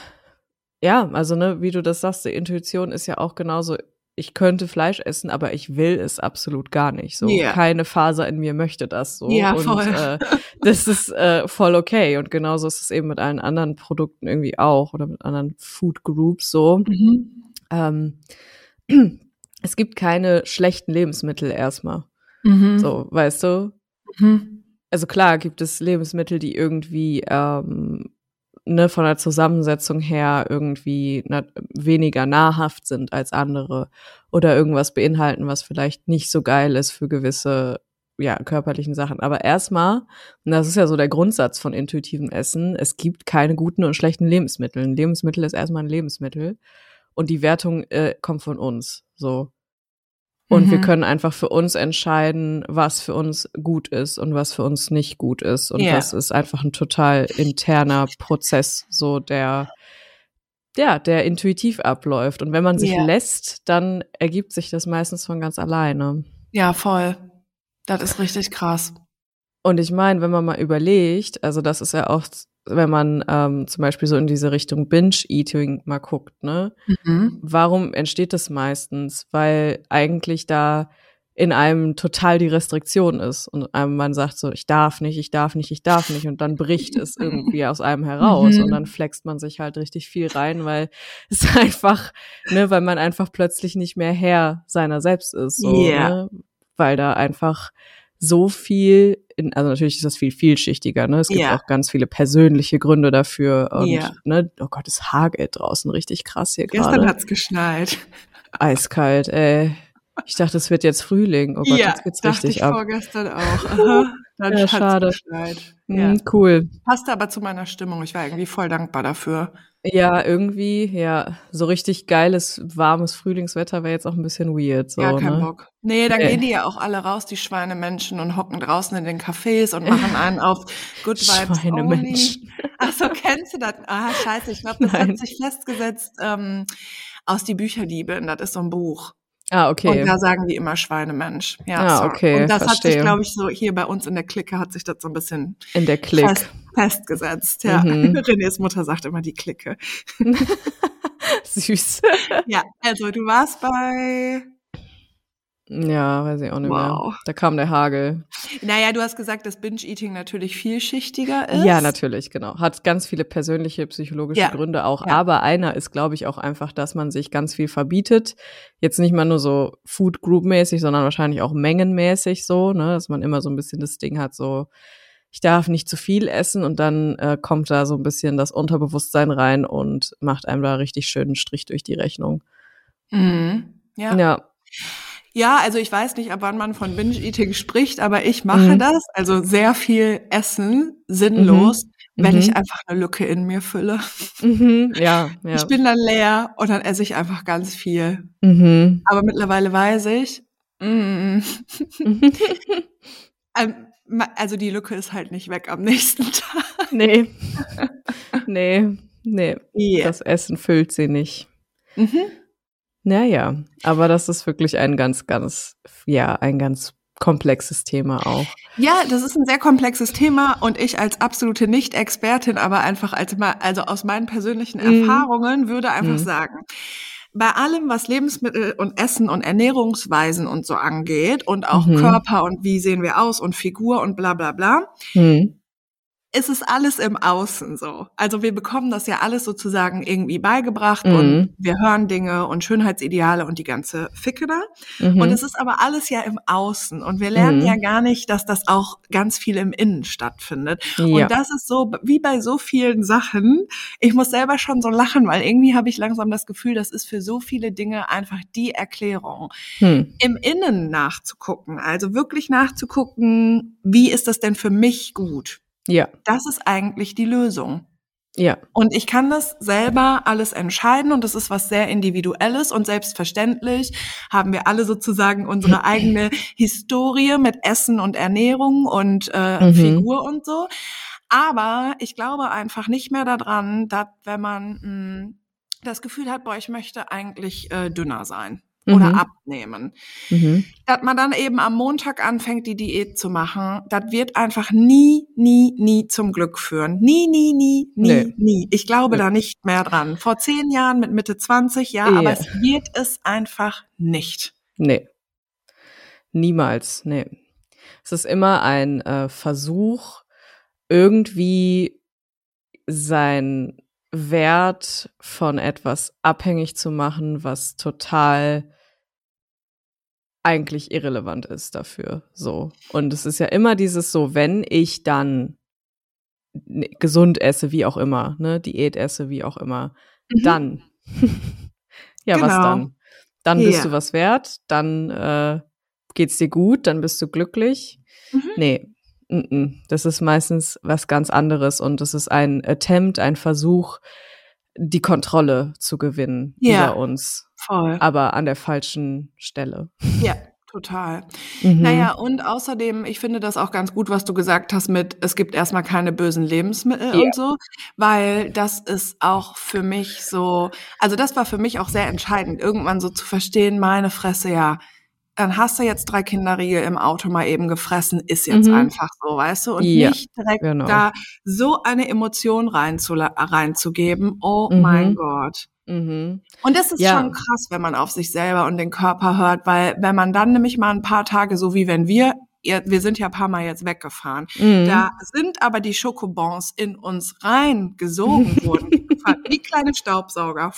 ja, also ne, wie du das sagst, die Intuition ist ja auch genauso, ich könnte Fleisch essen, aber ich will es absolut gar nicht. So Ja. keine Faser in mir möchte das so. Ja, und voll. Äh, das ist äh, voll okay. Und genauso ist es eben mit allen anderen Produkten irgendwie auch oder mit anderen Food Groups so. Mhm. Ähm, es gibt keine schlechten Lebensmittel erstmal. Mhm. So, weißt du? Mhm. also klar gibt es Lebensmittel, die irgendwie ähm, ne, von der Zusammensetzung her irgendwie na, weniger nahrhaft sind als andere oder irgendwas beinhalten, was vielleicht nicht so geil ist für gewisse ja, körperlichen Sachen. Aber erstmal, und das ist ja so der Grundsatz von intuitivem Essen, es gibt keine guten und schlechten Lebensmittel. Ein Lebensmittel ist erstmal ein Lebensmittel und die Wertung äh, kommt von uns. So. Und wir Mhm. können einfach für uns entscheiden, was für uns gut ist und was für uns nicht gut ist. Und Ja. das ist einfach ein total interner Prozess, so der, ja, der intuitiv abläuft. Und wenn man sich Ja. lässt, dann ergibt sich das meistens von ganz alleine. Ja, voll. Das ist richtig krass. Und ich meine, wenn man mal überlegt, also das ist ja auch, wenn man ähm, zum Beispiel so in diese Richtung Binge-Eating mal guckt, ne? Mhm. Warum entsteht das meistens? Weil eigentlich da in einem total die Restriktion ist und einem man sagt so, ich darf nicht, ich darf nicht, ich darf nicht und dann bricht es irgendwie aus einem heraus Mhm. und dann flext man sich halt richtig viel rein, weil es einfach, ne, weil man einfach plötzlich nicht mehr Herr seiner selbst ist, so, Ja. ne? weil da einfach so viel, in, also natürlich ist das viel vielschichtiger, ne? Es gibt Ja. auch ganz viele persönliche Gründe dafür und, Ja. ne, oh Gott, es hagelt draußen richtig krass hier Gestern gerade. hat's geschneit. Eiskalt, ey. Ich dachte, es wird jetzt Frühling. Oh Gott, ja, jetzt geht's dachte richtig ich ab. vorgestern auch. Aha, dann Ja, schade. geschneit. Ja. Hm, cool. Passte aber zu meiner Stimmung. Ich war irgendwie voll dankbar dafür. Ja, irgendwie, ja. So richtig geiles, warmes Frühlingswetter wäre jetzt auch ein bisschen weird. So, Ja, kein ne? Bock. Nee, dann Nee. gehen die ja auch alle raus, die Schweinemenschen, und hocken draußen in den Cafés und machen einen auf Good Vibes Only. Schweinemenschen. Ach so, kennst du das? Ah, scheiße, ich glaube, das Nein. hat sich festgesetzt ähm, aus Die Bücherdiebin. Das ist so ein Buch. Ah, Und okay. da sagen die immer Schweinemensch. Ja, Ah, sorry. okay, Und das hat sich, verstehe. glaube ich, so hier bei uns in der Clique hat sich das so ein bisschen In der Klick. fest, festgesetzt. Ja. Mhm. Renés Mutter sagt immer die Clique. Süß. Ja, also du warst bei. Ja, weiß ich auch nicht Wow. mehr. Da kam der Hagel. Naja, du hast gesagt, dass Binge-Eating natürlich vielschichtiger ist. Ja, natürlich, genau. Hat ganz viele persönliche, psychologische Ja, Gründe auch. ja. Aber einer ist, glaube ich, auch einfach, dass man sich ganz viel verbietet. Jetzt nicht mal nur so Food Group mäßig, sondern wahrscheinlich auch mengenmäßig so, ne, dass man immer so ein bisschen das Ding hat, so, ich darf nicht zu viel essen und dann äh, kommt da so ein bisschen das Unterbewusstsein rein und macht einem da richtig schönen Strich durch die Rechnung. Mhm. Ja. Ja. Ja, also ich weiß nicht, ab wann man von Binge-Eating spricht, aber ich mache Mhm. das, also sehr viel Essen, sinnlos, wenn Mhm. ich einfach eine Lücke in mir fülle. Mhm. Ja, ja. Ich bin dann leer und dann esse ich einfach ganz viel. mhm. Aber mittlerweile weiß ich, mm, ähm, also die Lücke ist halt nicht weg am nächsten Tag. nee. nee. Nee. Yeah. Das Essen füllt sie nicht. Mhm. Naja, aber das ist wirklich ein ganz, ganz, ja, ein ganz komplexes Thema auch. Ja, das ist ein sehr komplexes Thema und ich als absolute Nicht-Expertin, aber einfach als also aus meinen persönlichen Mhm. Erfahrungen würde einfach Mhm. sagen, bei allem, was Lebensmittel und Essen und Ernährungsweisen und so angeht und auch Mhm. Körper und wie sehen wir aus und Figur und bla bla bla, Hm. ist es alles im Außen so. Also wir bekommen das ja alles sozusagen irgendwie beigebracht Mhm. und wir hören Dinge und Schönheitsideale und die ganze Ficke da. Mhm. Und es ist aber alles ja im Außen. Und wir lernen Mhm. ja gar nicht, dass das auch ganz viel im Innen stattfindet. ja. Und das ist so, wie bei so vielen Sachen. Ich muss selber schon so lachen, weil irgendwie habe ich langsam das Gefühl, das ist für so viele Dinge einfach die Erklärung. hm. Im Innen nachzugucken, also wirklich nachzugucken, wie ist das denn für mich gut? Ja, Das ist eigentlich die Lösung. ja, Und ich kann das selber alles entscheiden und das ist was sehr Individuelles und selbstverständlich haben wir alle sozusagen unsere eigene Historie mit Essen und Ernährung und äh, Mhm. Figur und so. Aber ich glaube einfach nicht mehr daran, dass wenn man mh, das Gefühl hat, boah, ich möchte eigentlich äh, dünner sein oder Mhm. abnehmen, mhm. dass man dann eben am Montag anfängt, die Diät zu machen, das wird einfach nie, nie, nie zum Glück führen. Nie, nie, nie, nie, Nee. nie. Ich glaube Nee. da nicht mehr dran. Vor zehn Jahren mit Mitte 20, ja, Ja. aber es wird es einfach nicht. Nee. Niemals, nee. Es ist immer ein äh, Versuch, irgendwie sein Wert von etwas abhängig zu machen, was total eigentlich irrelevant ist dafür. So. Und es ist ja immer dieses so, wenn ich dann gesund esse, wie auch immer, ne, Diät esse, wie auch immer, Mhm. dann. ja, was Genau. dann? Dann bist Ja. du was wert, dann äh, geht's dir gut, dann bist du glücklich. Mhm. Nee. Das ist meistens was ganz anderes und es ist ein Attempt, ein Versuch, die Kontrolle zu gewinnen Ja. über uns, Voll. aber an der falschen Stelle. Ja, total. Mhm. Naja, und außerdem, ich finde das auch ganz gut, was du gesagt hast mit, es gibt erstmal keine bösen Lebensmittel Ja. und so, weil das ist auch für mich so, also das war für mich auch sehr entscheidend, irgendwann so zu verstehen, meine Fresse, ja, dann hast du jetzt drei Kinderriegel im Auto mal eben gefressen, ist jetzt Mhm. einfach so, weißt du, und Ja, nicht direkt genau. da so eine Emotion reinzugeben, oh Mhm. mein Gott. Mhm. Und das ist Ja. schon krass, wenn man auf sich selber und den Körper hört, weil wenn man dann nämlich mal ein paar Tage, so wie wenn wir, wir sind ja ein paar Mal jetzt weggefahren, Mhm. da sind aber die Schokobons in uns reingesogen worden, wie kleine Staubsauger.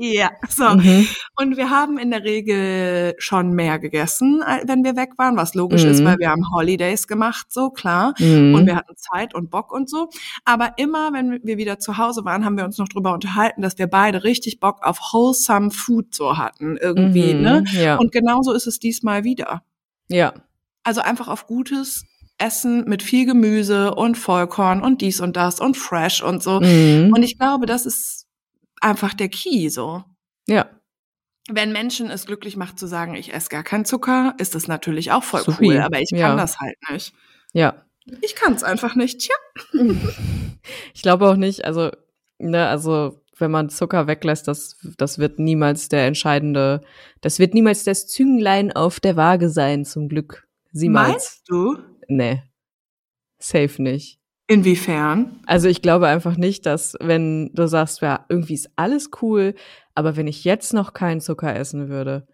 Ja, so. Mhm. Und wir haben in der Regel schon mehr gegessen, wenn wir weg waren, was logisch ist, Mhm. weil wir haben Holidays gemacht, so klar. Mhm. Und wir hatten Zeit und Bock und so. Aber immer, wenn wir wieder zu Hause waren, haben wir uns noch drüber unterhalten, dass wir beide richtig Bock auf wholesome Food so hatten, irgendwie, Mhm. ne? Ja. Und genauso ist es diesmal wieder. ja. Also einfach auf gutes, essen mit viel Gemüse und Vollkorn und dies und das und fresh und so. Mhm. Und ich glaube, das ist einfach der Key so. Ja. Wenn Menschen es glücklich macht zu sagen, ich esse gar keinen Zucker, ist das natürlich auch voll Supi. cool, aber ich kann Ja. das halt nicht. Ja. Ich kann es einfach nicht. Tja. Ich glaube auch nicht, also, ne, also, wenn man Zucker weglässt, das, das wird niemals der entscheidende, das wird niemals das Zünglein auf der Waage sein, zum Glück. Siemals. Meinst du? Nee. Safe nicht. Inwiefern? Also ich glaube einfach nicht, dass wenn du sagst, ja, irgendwie ist alles cool, aber wenn ich jetzt noch keinen Zucker essen würde,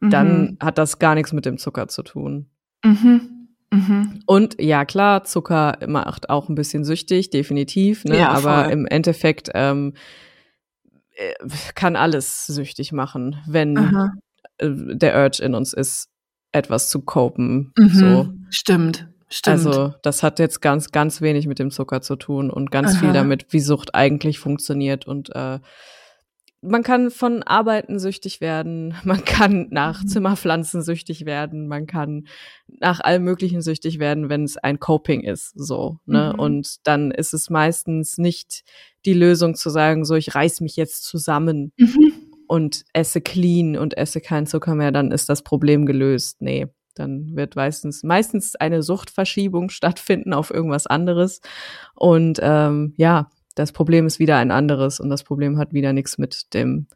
dann hat das gar nichts mit dem Zucker zu tun. Mhm. Mhm. Und ja, klar, Zucker macht auch ein bisschen süchtig, definitiv, ne? Ja, aber voll. im Endeffekt ähm, äh, kann alles süchtig machen, wenn Aha. äh, der Urge in uns ist, etwas zu copen. Mhm. So. Stimmt. Stimmt. Also das hat jetzt ganz, ganz wenig mit dem Zucker zu tun und ganz viel Aha. damit, wie Sucht eigentlich funktioniert. Und äh, man kann von Arbeiten süchtig werden, man kann nach Mhm. Zimmerpflanzen süchtig werden, man kann nach allem Möglichen süchtig werden, wenn es ein Coping ist. So, ne? Mhm. Und dann ist es meistens nicht die Lösung zu sagen, so ich reiß mich jetzt zusammen Mhm. und esse clean und esse keinen Zucker mehr, dann ist das Problem gelöst. Nee, dann wird meistens, meistens eine Suchtverschiebung stattfinden auf irgendwas anderes. Und ähm, ja, das Problem ist wieder ein anderes und das Problem hat wieder nichts mit dem,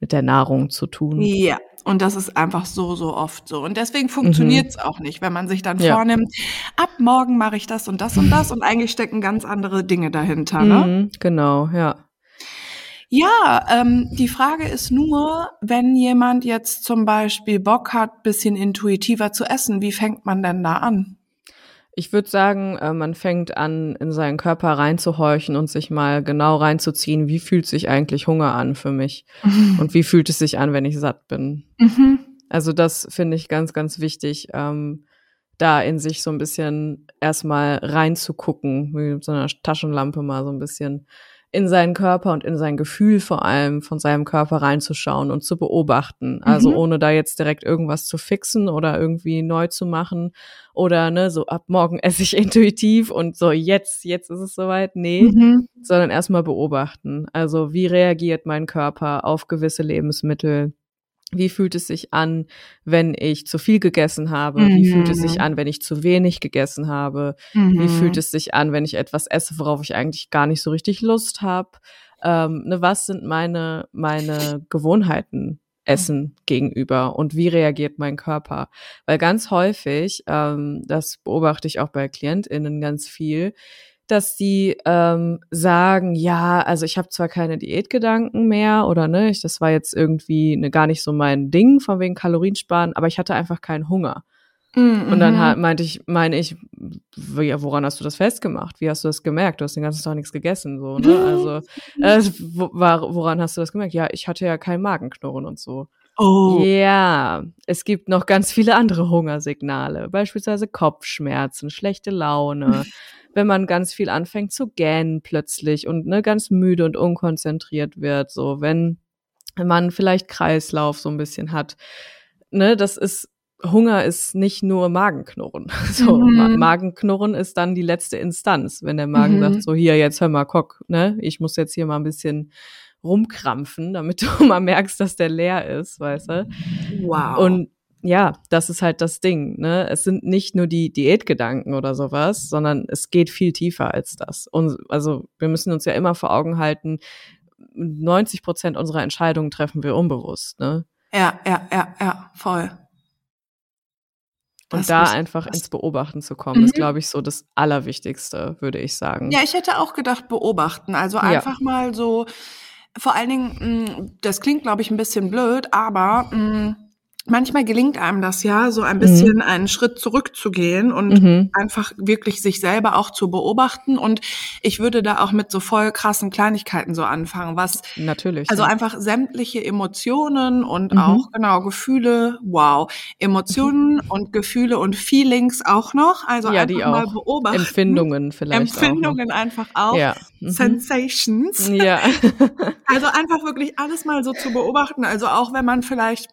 mit der Nahrung zu tun. Ja, und das ist einfach so, so oft so. Und deswegen funktioniert es auch nicht, wenn man sich dann Mhm. Ja. vornimmt, ab morgen mache ich das und das und das und eigentlich stecken ganz andere Dinge dahinter. Ne? Mhm, genau, ja. Ja, ähm, die Frage ist nur, wenn jemand jetzt zum Beispiel Bock hat, bisschen intuitiver zu essen, wie fängt man denn da an? Ich würde sagen, äh, man fängt an, in seinen Körper reinzuhorchen und sich mal genau reinzuziehen, wie fühlt sich eigentlich Hunger an für mich und wie fühlt es sich an, wenn ich satt bin. Mhm. Also das finde ich ganz, ganz wichtig, ähm, da in sich so ein bisschen erstmal reinzugucken, mit so einer Taschenlampe mal so ein bisschen in seinen Körper und in sein Gefühl vor allem von seinem Körper reinzuschauen und zu beobachten. Also Mhm. ohne da jetzt direkt irgendwas zu fixen oder irgendwie neu zu machen oder ne, so ab morgen esse ich intuitiv und so jetzt, jetzt ist es soweit. Nee, Mhm. sondern erstmal beobachten. Also wie reagiert mein Körper auf gewisse Lebensmittel? Wie fühlt es sich an, wenn ich zu viel gegessen habe? Wie fühlt es sich Mhm. an, wenn ich zu wenig gegessen habe? Mhm. Wie fühlt es sich an, wenn ich etwas esse, worauf ich eigentlich gar nicht so richtig Lust habe? Ähm, ne, was sind meine, meine Gewohnheiten Essen gegenüber und wie reagiert mein Körper? Weil ganz häufig, ähm, das beobachte ich auch bei KlientInnen ganz viel, dass die ähm, sagen, ja, also ich habe zwar keine Diätgedanken mehr oder ne, ich, das war jetzt irgendwie ne, gar nicht so mein Ding von wegen Kaloriensparen, aber ich hatte einfach keinen Hunger. Mhm. Und dann ha- meinte ich, meine ich, woran hast du das festgemacht? Wie hast du das gemerkt? Du hast den ganzen Tag nichts gegessen, so, ne? Also, äh, woran hast du das gemerkt? Ja, ich hatte ja kein Magenknurren und so. Oh. Ja, es gibt noch ganz viele andere Hungersignale, beispielsweise Kopfschmerzen, schlechte Laune, wenn man ganz viel anfängt zu gähnen plötzlich und ne, ganz müde und unkonzentriert wird, so wenn man vielleicht Kreislauf so ein bisschen hat. Ne, das ist Hunger ist nicht nur Magenknurren. So, Mhm. Ma Magenknurren ist dann die letzte Instanz, wenn der Magen Mhm. sagt, so hier, jetzt hör mal, Kock, ne? Ich muss jetzt hier mal ein bisschen rumkrampfen, damit du mal merkst, dass der leer ist, weißt du? Wow. Und ja, das ist halt das Ding, ne? Es sind nicht nur die Diätgedanken oder sowas, sondern es geht viel tiefer als das. Und also wir müssen uns ja immer vor Augen halten, 90 Prozent unserer Entscheidungen treffen wir unbewusst, ne? ja, ja, ja, ja, voll. Und Das da einfach ins Beobachten zu kommen, Mhm. ist, glaube ich, so das Allerwichtigste, würde ich sagen. Ja, ich hätte auch gedacht, beobachten. Also Ja. einfach mal so, vor allen Dingen, mh, das klingt, glaube ich, ein bisschen blöd, aber mh, manchmal gelingt einem das ja, so ein bisschen einen Schritt zurückzugehen und Mhm. einfach wirklich sich selber auch zu beobachten. Und ich würde da auch mit so voll krassen Kleinigkeiten so anfangen, was Natürlich. also ja. einfach sämtliche Emotionen und Mhm. auch genau Gefühle, wow, Emotionen und Gefühle und Feelings auch noch. Also Ja, einfach die mal auch. beobachten. Empfindungen vielleicht Empfindungen einfach auch. auch. noch. Ja. Mhm. Sensations. Ja. Also einfach wirklich alles mal so zu beobachten. Also auch wenn man vielleicht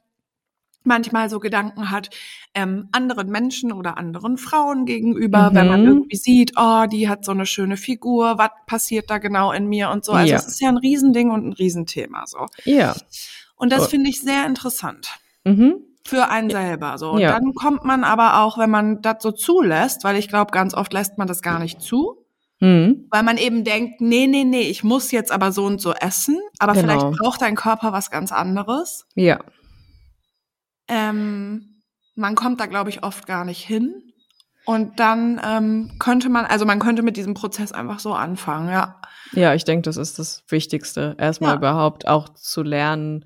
manchmal so Gedanken hat ähm, anderen Menschen oder anderen Frauen gegenüber, mhm. wenn man mhm. irgendwie sieht, oh, die hat so eine schöne Figur, was passiert da genau in mir und so. Also es ist ja ein Riesending und ein Riesenthema so. Ja. Und das oh. finde ich sehr interessant. Mhm. Für einen selber. So. Und ja. dann kommt man aber auch, wenn man das so zulässt, weil ich glaube, ganz oft lässt man das gar nicht zu. Mhm. Weil man eben denkt, nee, nee, nee, ich muss jetzt aber so und so essen, aber genau. vielleicht braucht dein Körper was ganz anderes. Ja. Ähm, man kommt da, glaube ich, oft gar nicht hin. Und dann ähm, könnte man, also man könnte mit diesem Prozess einfach so anfangen, ja. Ja, ich denke, das ist das Wichtigste. Erstmal ja. überhaupt auch zu lernen,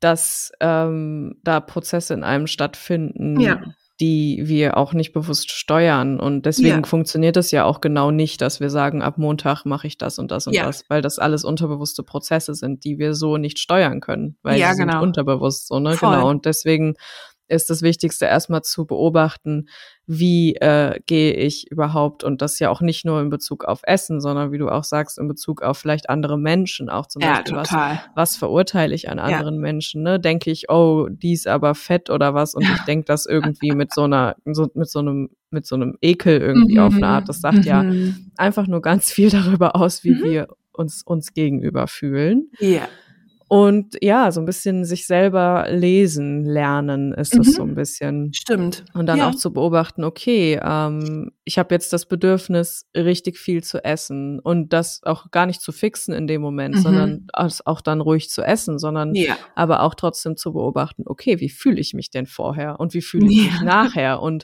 dass ähm, da Prozesse in einem stattfinden, ja die wir auch nicht bewusst steuern. Und deswegen ja. funktioniert es ja auch genau nicht, dass wir sagen, ab Montag mache ich das und das und ja. das, weil das alles unterbewusste Prozesse sind, die wir so nicht steuern können, weil ja, sie genau. sind unterbewusst so, ne? Voll. Genau. Und deswegen ist das Wichtigste erstmal zu beobachten, wie äh, gehe ich überhaupt und das ja auch nicht nur in Bezug auf Essen, sondern wie du auch sagst, in Bezug auf vielleicht andere Menschen auch zum ja, Beispiel. Total. Was, was verurteile ich an anderen ja. Menschen? Ne? Denke ich, oh, die ist aber fett oder was und ich denke das irgendwie mit so einer, so, mit so einem mit so einem Ekel irgendwie mhm. auf eine Art. Das sagt mhm. ja einfach nur ganz viel darüber aus, wie mhm. wir uns uns gegenüber fühlen. Ja. Und ja, so ein bisschen sich selber lesen lernen ist es mhm. so ein bisschen. Stimmt. Und dann ja. auch zu beobachten, okay, ähm, ich habe jetzt das Bedürfnis, richtig viel zu essen und das auch gar nicht zu fixen in dem Moment, mhm. sondern auch dann ruhig zu essen, sondern ja. aber auch trotzdem zu beobachten, okay, wie fühle ich mich denn vorher und wie fühle ich ja. mich nachher und,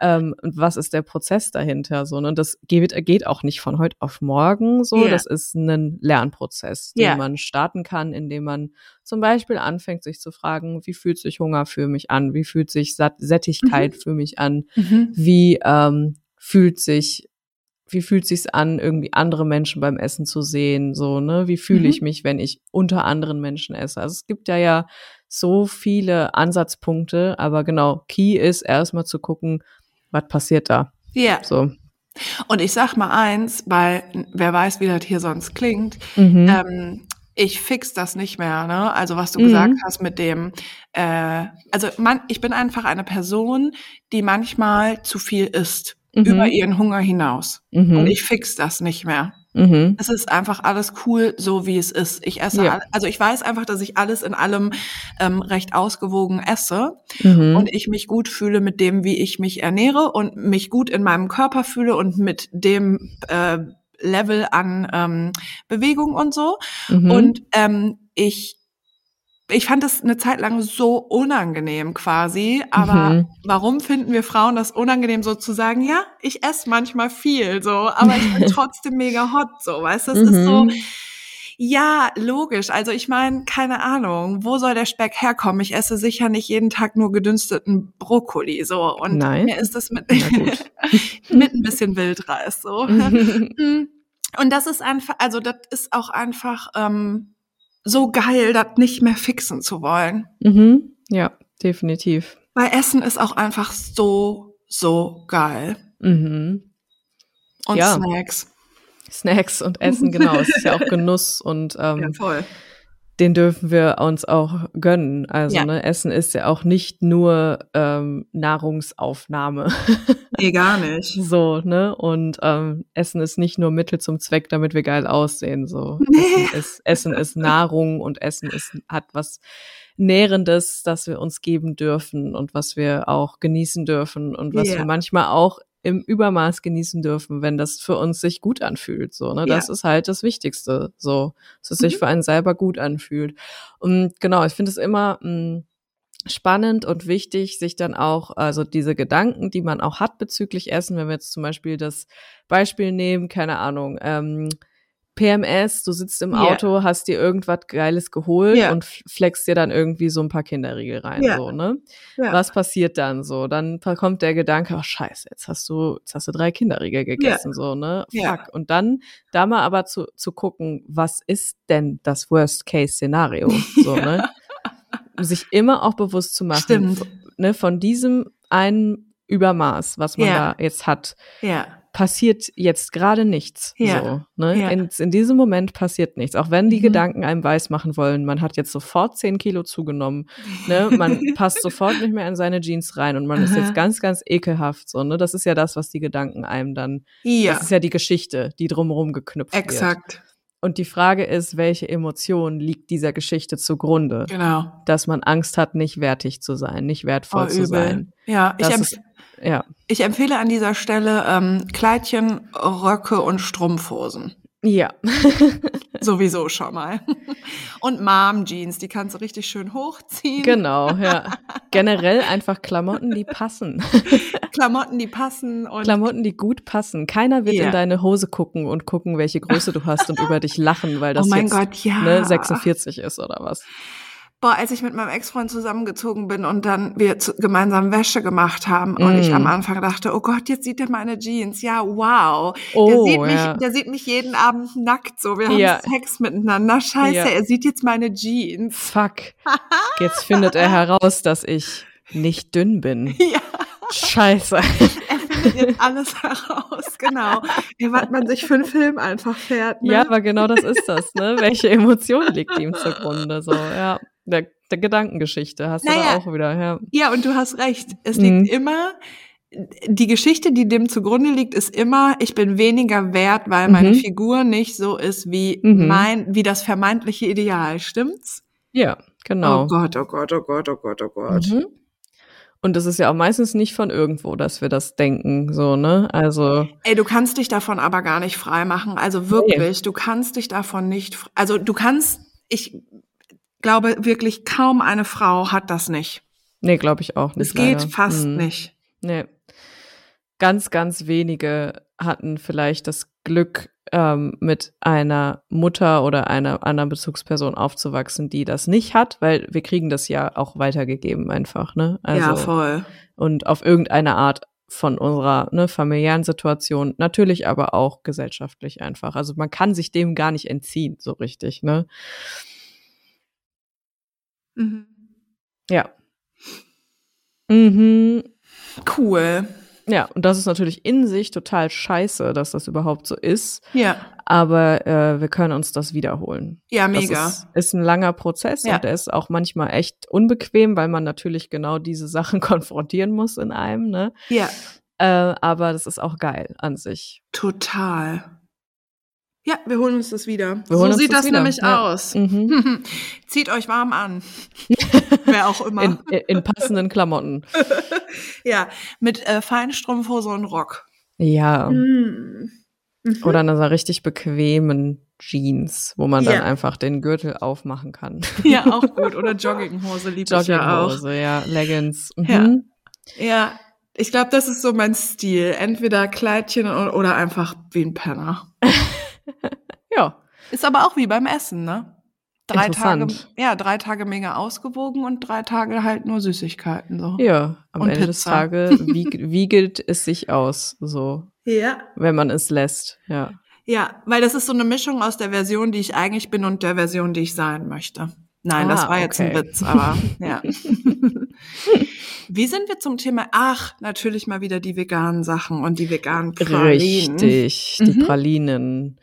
ähm, was ist der Prozess dahinter so. Ne? Und das geht, geht auch nicht von heute auf morgen so. Das ist ein Lernprozess, den man starten kann, indem man zum Beispiel anfängt, sich zu fragen, wie fühlt sich Hunger für mich an? Wie fühlt sich Sat Sättigkeit mhm. für mich an? Mhm. Wie ähm, fühlt sich wie fühlt sich's an, irgendwie andere Menschen beim Essen zu sehen, so, ne? Wie fühle mhm. ich mich, wenn ich unter anderen Menschen esse? Also es gibt ja ja so viele Ansatzpunkte, aber genau, Key ist erstmal zu gucken, was passiert da? Ja. Yeah. So. Und ich sag mal eins, weil wer weiß, wie das hier sonst klingt. Mhm. Ähm, ich fix das nicht mehr, ne? Also was du mhm. gesagt hast mit dem, äh, also man, ich bin einfach eine Person, die manchmal zu viel isst mhm. über ihren Hunger hinaus. Mhm. Und ich fix das nicht mehr. Mhm. Es ist einfach alles cool, so wie es ist. Ich esse, ja. also ich weiß einfach, dass ich alles in allem ähm, recht ausgewogen esse mhm. und ich mich gut fühle mit dem, wie ich mich ernähre und mich gut in meinem Körper fühle und mit dem äh, Level an ähm, Bewegung und so. Mhm. Und ähm, ich ich fand das eine Zeit lang so unangenehm quasi, aber mhm. warum finden wir Frauen das unangenehm, so zu sagen, ja, ich esse manchmal viel, so, aber ich bin trotzdem mega hot, so, weißt du, das mhm. ist so, mhm. ja, logisch. Also ich meine, keine Ahnung, wo soll der Speck herkommen? Ich esse sicher nicht jeden Tag nur gedünsteten Brokkoli, so, und Nein. mir ist das mit, mit ein bisschen Wildreis, so. Und das ist einfach, also das ist auch einfach ähm, so geil, das nicht mehr fixen zu wollen. Mhm. Ja, definitiv. Weil Essen ist auch einfach so, so geil. Mhm. Und ja. Snacks. Snacks und Essen, genau. es ist ja auch Genuss und ähm, ja, voll den dürfen wir uns auch gönnen. Also ja. ne, Essen ist ja auch nicht nur ähm, Nahrungsaufnahme. Nee, gar nicht. so, ne? Und ähm, Essen ist nicht nur Mittel zum Zweck, damit wir geil aussehen. So. Nee. Essen, ist, Essen ist Nahrung und Essen ist, hat was Nährendes, das wir uns geben dürfen und was wir auch genießen dürfen und was yeah. wir manchmal auch im Übermaß genießen dürfen, wenn das für uns sich gut anfühlt. So, ne? Ja. Das ist halt das Wichtigste. So, dass es mhm. sich für einen selber gut anfühlt. Und genau, ich finde es immer mh, hm, spannend und wichtig, sich dann auch, also diese Gedanken, die man auch hat bezüglich Essen, wenn wir jetzt zum Beispiel das Beispiel nehmen, keine Ahnung, ähm, PMS, du sitzt im Auto, yeah. hast dir irgendwas Geiles geholt yeah. und flexst dir dann irgendwie so ein paar Kinderriegel rein, yeah. so, ne? Was passiert dann so? Dann kommt der Gedanke, oh scheiße, jetzt hast du, jetzt hast du drei Kinderriegel gegessen, so, ne? Fuck. Und dann, da mal aber zu, zu gucken, was ist denn das Worst-Case-Szenario, so, ne? Sich immer auch bewusst zu machen, Stimmt. ne, von diesem einen Übermaß, was man da jetzt hat. Ja passiert jetzt gerade nichts. Ja. So, ne? Ja. in, in diesem Moment passiert nichts. Auch wenn die Mhm. Gedanken einem weismachen wollen, man hat jetzt sofort 10 Kilo zugenommen, ne? man passt sofort nicht mehr in seine Jeans rein und man ist Aha. jetzt ganz, ganz ekelhaft. So, ne? Das ist ja das, was die Gedanken einem dann, Ja, das ist ja die Geschichte, die drumherum geknüpft wird. exakt. Und die Frage ist, welche Emotion liegt dieser Geschichte zugrunde? Genau. Dass man Angst hat, nicht wertig zu sein, nicht wertvoll Oh, zu sein. Ja, ich, Das empf ist, ja. ich empfehle an dieser Stelle ähm, Kleidchen, Röcke und Strumpfhosen. Ja. Sowieso schon mal. Und Mom-Jeans, die kannst du richtig schön hochziehen. genau, ja. Generell einfach Klamotten, die passen. Klamotten, die passen und Klamotten, die gut passen. Keiner wird Ja. in deine Hose gucken und gucken, welche Größe du hast und über dich lachen, weil das oh mein jetzt Gott, ja. ne, 46 ist oder was. Boah, als ich mit meinem Ex-Freund zusammengezogen bin und dann wir zu, gemeinsam Wäsche gemacht haben und ich Mm. am Anfang dachte, oh Gott, jetzt sieht er meine Jeans. Ja, wow. der, Oh, sieht mich, ja. der sieht mich jeden Abend nackt so. Wir haben Ja. Sex miteinander. Scheiße, Ja. er sieht jetzt meine Jeans. Fuck. Jetzt findet er heraus, dass ich nicht dünn bin. Ja, Scheiße. er findet jetzt alles heraus. Genau. Was man sich für einen Film einfach fährt. Ne? Ja, aber genau das ist das, ne? Welche Emotion liegt ihm zugrunde? So, ja. Der, der Gedankengeschichte hast du Naja. da auch wieder, ja. Ja, und du hast recht. Es liegt Mhm. immer, die Geschichte, die dem zugrunde liegt, ist immer, ich bin weniger wert, weil meine Mhm. Figur nicht so ist wie Mhm. mein, wie das vermeintliche Ideal. Stimmt's? Ja, genau. Oh Gott, oh Gott, oh Gott, oh Gott, oh Gott. Mhm. Und es ist ja auch meistens nicht von irgendwo, dass wir das denken, so, ne? Also, Ey, du kannst dich davon aber gar nicht frei machen. Also wirklich, du kannst dich davon nicht, also du kannst, ich glaube wirklich, kaum eine Frau hat das nicht. nee, glaube ich auch nicht. Es geht leider. fast Mhm. nicht. Nee. Ganz, ganz wenige hatten vielleicht das Glück, ähm, mit einer Mutter oder einer anderen Bezugsperson aufzuwachsen, die das nicht hat, weil wir kriegen das ja auch weitergegeben einfach, ne? Also, ja, voll. und auf irgendeine Art von unserer ne, familiären Situation, natürlich aber auch gesellschaftlich einfach. Also man kann sich dem gar nicht entziehen, so richtig, ne? Mhm. Ja. Mhm. Cool. Ja, und das ist natürlich in sich total scheiße, dass das überhaupt so ist. Ja, Aber äh, wir können uns das wiederholen. ja, mega. Das ist, ist ein langer Prozess Ja. und der ist auch manchmal echt unbequem, weil man natürlich genau diese Sachen konfrontieren muss in einem, ne? Ja, Äh, aber das ist auch geil an sich. total. Ja, wir holen uns das wieder. Wir holen so uns sieht das das, nämlich ja. aus. Mhm. Zieht euch warm an. Wer auch immer. In, in passenden Klamotten. ja, mit äh, Feinstrumpfhose und Rock. Ja. Mm. Mhm. Oder in einer richtig bequemen Jeans, wo man dann Ja. einfach den Gürtel aufmachen kann. Ja, auch gut. Oder Jogginghose lieb ich ja auch. Jogginghose, ja, Leggings. Ja. Mhm. Ja, ich glaube, das ist so mein Stil. Entweder Kleidchen oder einfach wie ein Penner. Ja. Ist aber auch wie beim Essen, ne? Drei Tage, Interessant. ja, drei Tage mega ausgewogen und drei Tage halt nur Süßigkeiten so. Ja, am Und Ende des Pizza. Tages wieg, wiegelt es sich aus, so, Ja. wenn man es lässt, ja. Ja, weil das ist so eine Mischung aus der Version, die ich eigentlich bin und der Version, die ich sein möchte. Nein, das Ah, war jetzt ein. Witz, aber ja. Wie sind wir zum Thema? Ach, natürlich mal wieder die veganen Sachen und die veganen Pralinen. Richtig, die Mhm. Pralinen,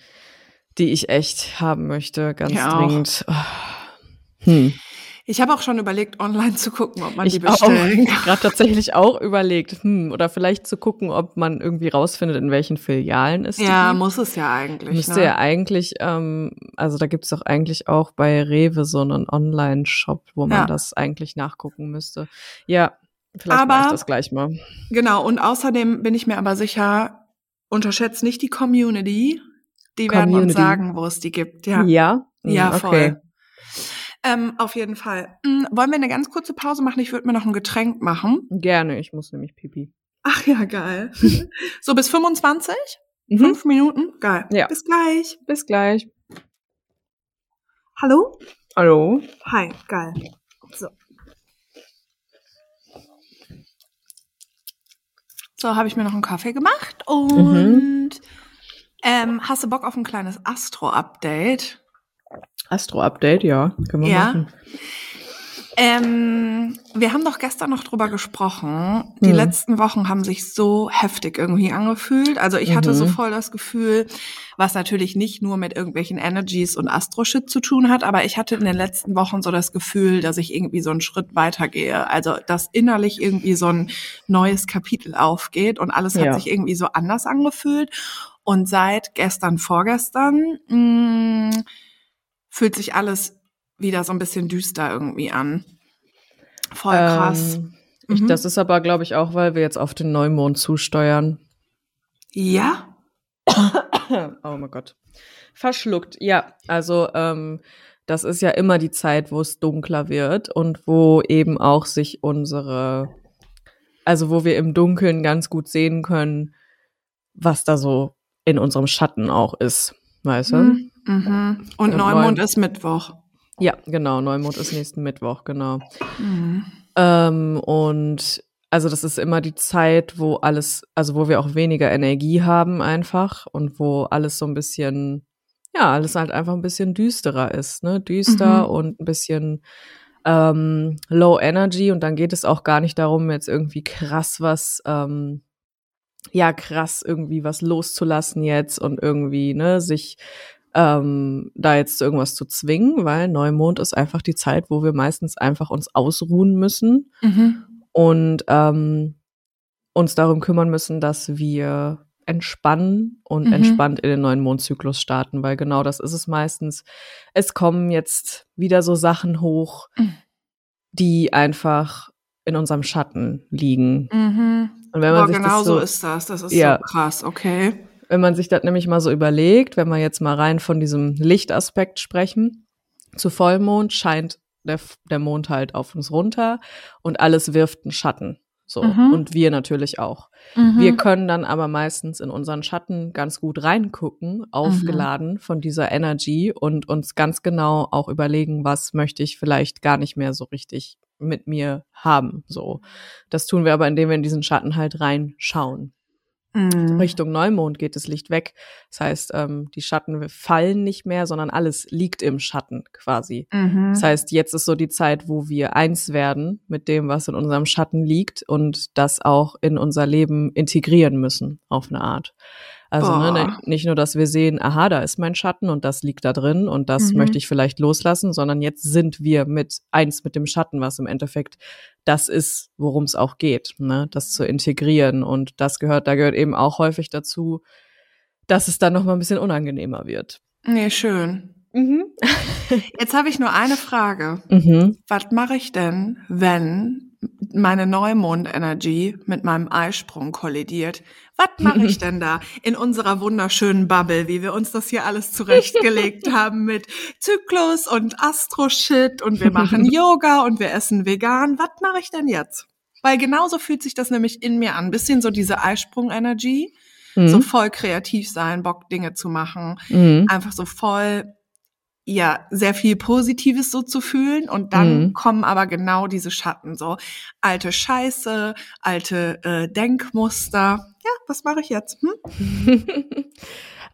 die ich echt haben möchte, ganz Ja, auch. dringend. Oh. Hm. Ich habe auch schon überlegt, online zu gucken, ob man die Ich auch bestellen kann. gerade tatsächlich auch überlegt, hm, oder vielleicht zu gucken, ob man irgendwie rausfindet, in welchen Filialen es die Ja, gibt. muss es ja eigentlich. Müsste ne? ja eigentlich, ähm, also da gibt's doch eigentlich auch bei Rewe so einen Online-Shop, wo man Ja. das eigentlich nachgucken müsste. Ja, vielleicht Aber- mache ich das gleich mal. Genau, und außerdem bin ich mir aber sicher, unterschätzt nicht die Community. Die werden uns Community. sagen, wo es die gibt. Ja, Ja, ja okay. voll. Ähm, auf jeden Fall. Hm, wollen wir eine ganz kurze Pause machen? Ich würde mir noch ein Getränk machen. Gerne, ich muss nämlich pipi. Ach ja, geil. so bis 25? Mhm. Fünf Minuten? Geil. Ja. Bis gleich. Bis gleich. Hallo? Hallo. Hi, geil. So. So, habe ich mir noch einen Kaffee gemacht und ähm, hast du Bock auf ein kleines Astro-Update? Astro-Update, ja, können wir Ja. machen. Ähm, wir haben doch gestern noch drüber gesprochen. Die Hm. letzten Wochen haben sich so heftig irgendwie angefühlt. Also ich hatte so Mhm. voll das Gefühl, was natürlich nicht nur mit irgendwelchen Energies und Astro-Shit zu tun hat, aber ich hatte in den letzten Wochen so das Gefühl, dass ich irgendwie so einen Schritt weitergehe. Also dass innerlich irgendwie so ein neues Kapitel aufgeht und alles hat Ja. sich irgendwie so anders angefühlt. Und seit gestern, vorgestern mh, fühlt sich alles wieder so ein bisschen düster irgendwie an. Voll krass. Ähm, ich, Mhm. das ist aber, glaube ich, auch, weil wir jetzt auf den Neumond zusteuern. Ja? oh mein Gott. Verschluckt. Ja, also ähm, das ist ja immer die Zeit, wo es dunkler wird und wo eben auch sich unsere, also wo wir im Dunkeln ganz gut sehen können, was da so in unserem Schatten auch ist. Weißt du? Mhm. Mhm. Und Neumond Neum- ist Mittwoch. Ja, genau. Neumond ist nächsten Mittwoch, genau. Mhm. Ähm, und also das ist immer die Zeit, wo alles, also wo wir auch weniger Energie haben einfach und wo alles so ein bisschen, ja, alles halt einfach ein bisschen düsterer ist, ne? Düster Mhm. und ein bisschen ähm, low energy und dann geht es auch gar nicht darum, jetzt irgendwie krass was, ähm, ja, krass irgendwie was loszulassen jetzt und irgendwie, ne, sich ähm, da jetzt zu irgendwas zu zwingen, weil Neumond ist einfach die Zeit, wo wir meistens einfach uns ausruhen müssen Mhm. und ähm, uns darum kümmern müssen, dass wir entspannen und Mhm. entspannt in den neuen Mondzyklus starten, weil genau das ist es meistens. Es kommen jetzt wieder so Sachen hoch, Mhm. die einfach in unserem Schatten liegen. Mhm. Und wenn man Boah, sich genau das so so, ist das. Das ist Ja. so krass, okay. Wenn man sich das nämlich mal so überlegt, wenn wir jetzt mal rein von diesem Lichtaspekt sprechen, zu Vollmond scheint der, der Mond halt auf uns runter und alles wirft einen Schatten. So. Mhm. Und wir natürlich auch. Mhm. Wir können dann aber meistens in unseren Schatten ganz gut reingucken, aufgeladen von dieser Energy und uns ganz genau auch überlegen, was möchte ich vielleicht gar nicht mehr so richtig mit mir haben. So. Das tun wir aber, indem wir in diesen Schatten halt reinschauen. Mhm. Richtung Neumond geht das Licht weg. Das heißt, ähm, die Schatten fallen nicht mehr, sondern alles liegt im Schatten quasi. Mhm. Das heißt, jetzt ist so die Zeit, wo wir eins werden mit dem, was in unserem Schatten liegt und das auch in unser Leben integrieren müssen, auf eine Art. Also ne, nicht nur, dass wir sehen, aha, da ist mein Schatten und das liegt da drin und das Mhm. möchte ich vielleicht loslassen, sondern jetzt sind wir mit eins mit dem Schatten, was im Endeffekt das ist, worum es auch geht, ne, das zu integrieren und das gehört, da gehört eben auch häufig dazu, dass es dann noch mal ein bisschen unangenehmer wird. Nee, schön. Mhm. Jetzt habe ich nur eine Frage. Mhm. Was mache ich denn, wenn meine Neumond-Energy mit meinem Eisprung kollidiert? Was mache ich denn da in unserer wunderschönen Bubble, wie wir uns das hier alles zurechtgelegt haben mit Zyklus und Astro-Shit und wir machen Yoga und wir essen vegan? Was mache ich denn jetzt? Weil genauso fühlt sich das nämlich in mir an. Bisschen so diese Eisprung-Energy, Mhm. so voll kreativ sein, Bock Dinge zu machen, Mhm. einfach so voll, ja, sehr viel Positives so zu fühlen und dann Mhm. kommen aber genau diese Schatten, so alte Scheiße, alte äh, Denkmuster. Ja, was mache ich jetzt? Hm?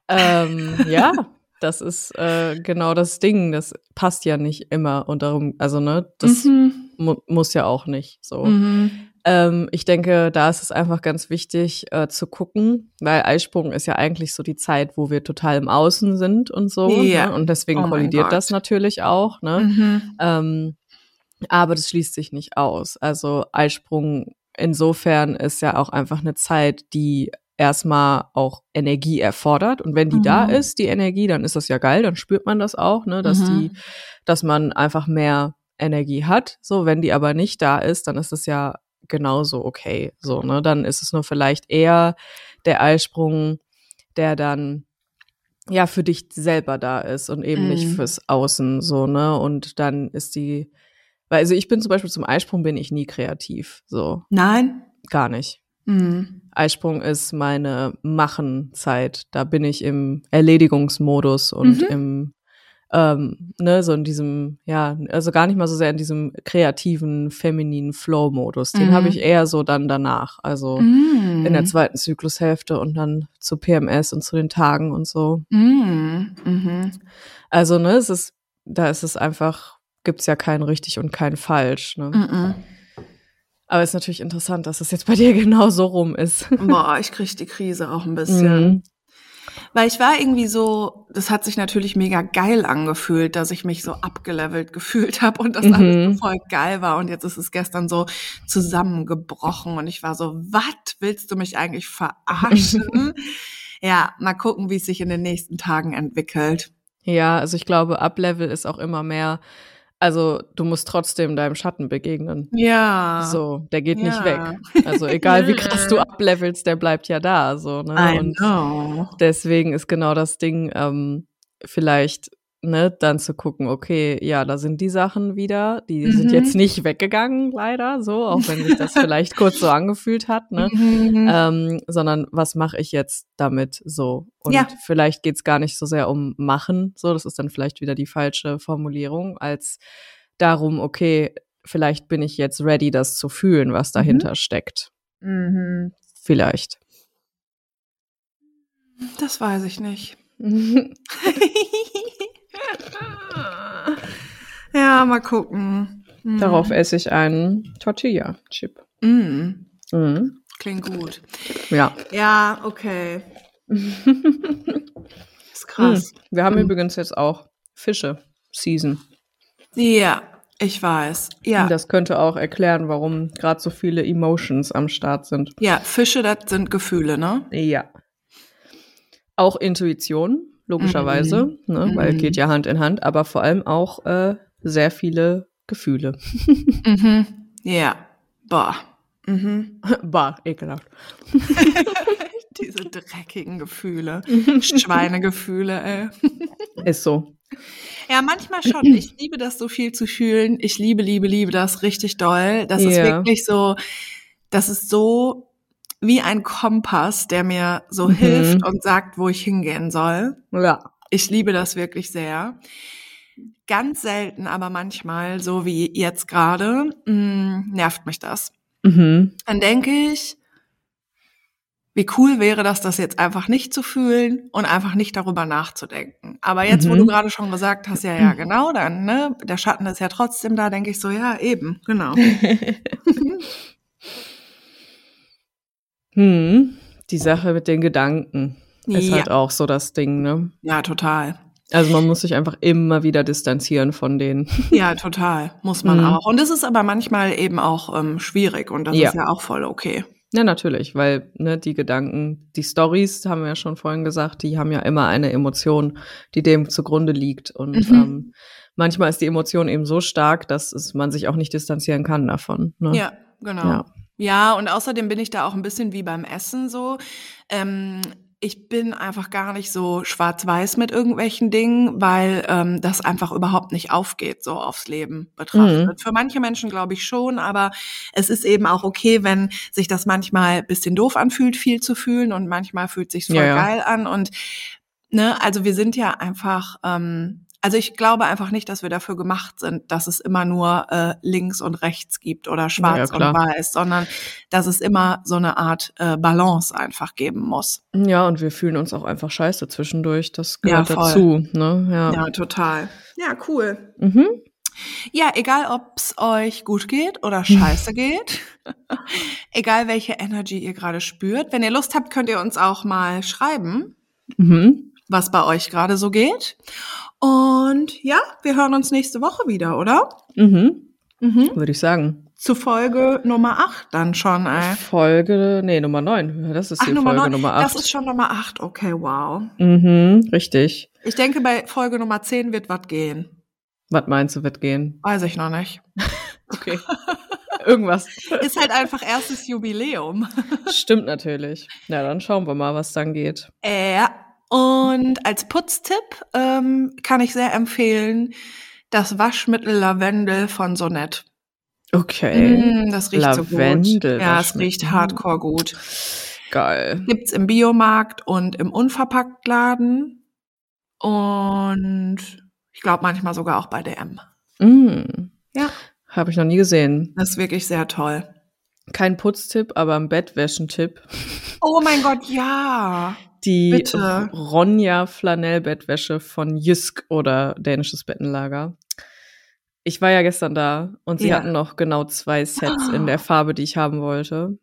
ähm, ja, das ist äh, genau das Ding. Das passt ja nicht immer und darum, also ne, das Mhm. mu muss ja auch nicht so. Mhm. Ähm, ich denke, da ist es einfach ganz wichtig äh, zu gucken, weil Eisprung ist ja eigentlich so die Zeit, wo wir total im Außen sind und so. Ja. Ne? Und deswegen Oh kollidiert das natürlich auch. Ne? Mhm. Ähm, aber das schließt sich nicht aus. Also Eisprung insofern ist ja auch einfach eine Zeit, die erstmal auch Energie erfordert. Und wenn die Mhm. da ist, die Energie, dann ist das ja geil, dann spürt man das auch, ne, dass Mhm. die, dass man einfach mehr Energie hat. So, wenn die aber nicht da ist, dann ist es ja genauso okay. So, ne, dann ist es nur vielleicht eher der Eisprung, der dann ja für dich selber da ist und eben nicht Mhm. fürs Außen so, ne? Und dann ist die, weil also ich bin zum Beispiel zum Eisprung bin ich nie kreativ, so Nein? gar nicht. Mhm. Eisprung ist meine Machenzeit. Da bin ich im Erledigungsmodus und Mhm. im ähm, ne, so in diesem, ja, also gar nicht mal so sehr in diesem kreativen, femininen Flow-Modus. Den Mhm. habe ich eher so dann danach. Also Mhm. in der zweiten Zyklushälfte und dann zu PMS und zu den Tagen und so. Mhm. Mhm. Also, ne, es ist, da ist es einfach gibt's ja kein richtig und kein falsch. Ne? Mm-mm. Aber ist natürlich interessant, dass es jetzt bei dir genau so rum ist. Boah, ich krieg die Krise auch ein bisschen. Weil ich war irgendwie so, das hat sich natürlich mega geil angefühlt, dass ich mich so abgelevelt gefühlt habe und das Mhm. alles voll geil war. Und jetzt ist es gestern so zusammengebrochen und ich war so, was willst du mich eigentlich verarschen? ja, mal gucken, wie es sich in den nächsten Tagen entwickelt. Ja, also ich glaube, Uplevel ist auch immer mehr, also du musst trotzdem deinem Schatten begegnen. Ja. So, der geht nicht Ja. weg. Also egal wie krass du ablevelst, der bleibt ja da. So, ne? I Und know. deswegen ist genau das Ding, ähm, vielleicht, ne, dann zu gucken, okay, ja, da sind die Sachen wieder, die sind Mhm. jetzt nicht weggegangen, leider, so, auch wenn sich das vielleicht kurz so angefühlt hat, ne? Mhm. ähm, sondern was mache ich jetzt damit so? Und Ja. vielleicht geht's gar nicht so sehr um machen, so, das ist dann vielleicht wieder die falsche Formulierung, als darum, okay, vielleicht bin ich jetzt ready, das zu fühlen, was dahinter steckt. Mhm. Vielleicht. Das weiß ich nicht. ja, mal gucken. Mhm. Darauf esse ich einen Tortilla-Chip. Mhm. Mhm. Klingt gut. Ja. Ja, okay. Ist krass. Mhm. Wir haben Mhm. übrigens jetzt auch Fische-Season. Ja, ich weiß. Ja. Das könnte auch erklären, warum gerade so viele Emotions am Start sind. ja, Fische, das sind Gefühle, ne? Ja. Auch Intuition, logischerweise, ne, weil Mhm. geht ja Hand in Hand, aber vor allem auch äh, sehr viele Gefühle. Mhm. Ja. Boah. Mhm. Bah, ekelhaft. Diese dreckigen Gefühle. Schweinegefühle, ey. Ist so. Ja, manchmal schon. Ich liebe das so viel zu fühlen. Ich liebe, liebe, liebe das richtig doll. Das ist Ja. wirklich so, das ist so wie ein Kompass, der mir so Mhm. hilft und sagt, wo ich hingehen soll. Ja. Ich liebe das wirklich sehr. Ganz selten, aber manchmal, so wie jetzt gerade, mh, nervt mich das. Mhm. Dann denke ich, wie cool wäre das, das jetzt einfach nicht zu fühlen und einfach nicht darüber nachzudenken. Aber jetzt, wo Mhm. du gerade schon gesagt hast, ja, ja, genau, dann, ne, der Schatten ist ja trotzdem da, denke ich so, ja, eben, genau. hm. Die Sache mit den Gedanken ist ja, halt auch so das Ding, ne? ja, total. Also man muss sich einfach immer wieder distanzieren von denen. Ja, total. Muss man Mhm. auch. Und das ist aber manchmal eben auch ähm, schwierig und das Ja. ist ja auch voll okay. Ja, natürlich, weil ne, die Gedanken, die Stories, haben wir ja schon vorhin gesagt, die haben ja immer eine Emotion, die dem zugrunde liegt. Und Mhm. ähm, manchmal ist die Emotion eben so stark, dass es, man sich auch nicht distanzieren kann davon. Ne? Ja, genau. Ja. Ja. und außerdem bin ich da auch ein bisschen wie beim Essen so. Ähm, ich bin einfach gar nicht so schwarz-weiß mit irgendwelchen Dingen, weil ähm, das einfach überhaupt nicht aufgeht, so aufs Leben betrachtet. Mhm. Für manche Menschen glaube ich schon, aber es ist eben auch okay, wenn sich das manchmal ein bisschen doof anfühlt, viel zu fühlen und manchmal fühlt sich voll Ja, ja. geil an und ne, also wir sind ja einfach, ähm, also ich glaube einfach nicht, dass wir dafür gemacht sind, dass es immer nur äh, links und rechts gibt oder schwarz Ja, klar. und weiß, sondern dass es immer so eine Art äh, Balance einfach geben muss. ja, und wir fühlen uns auch einfach scheiße zwischendurch. Das Ja, gehört voll. dazu. Ne? Ja. Ja, total. Ja, cool. Mhm. Ja, egal ob's euch gut geht oder scheiße geht, egal welche Energy ihr gerade spürt, wenn ihr Lust habt, könnt ihr uns auch mal schreiben, Mhm. Was bei euch gerade so geht. Und ja, wir hören uns nächste Woche wieder, oder? Mhm. Mhm. Würde ich sagen. Zu Folge Nummer 8 dann schon, ey. Folge, nee, Nummer 9. Das ist Ach, die Nummer Folge 9. Nummer 8. Das ist schon Nummer 8. Okay, wow. mhm, richtig. Ich denke, bei Folge Nummer 10 wird was gehen. Was meinst du, wird gehen? Weiß ich noch nicht. Okay. Irgendwas. Ist halt einfach erstes Jubiläum. Stimmt natürlich. Ja, dann schauen wir mal, was dann geht. Äh. Und als Putztipp ähm, kann ich sehr empfehlen das Waschmittel Lavendel von Sonett. Okay. Mm, das riecht so gut. Lavendel Ja, es riecht hardcore gut. Geil. Gibt's im Biomarkt und im Unverpacktladen. Und ich glaube manchmal sogar auch bei DM. Mm. Ja. Habe ich noch nie gesehen. Das ist wirklich sehr toll. Kein Putztipp, aber ein Bettwäschentipp. Oh mein Gott, ja. Die Bitte. Ronja Flanellbettwäsche von Jysk oder Dänisches Bettenlager. ich war ja gestern da und sie Ja. hatten noch genau zwei Sets in der Farbe, die ich haben wollte.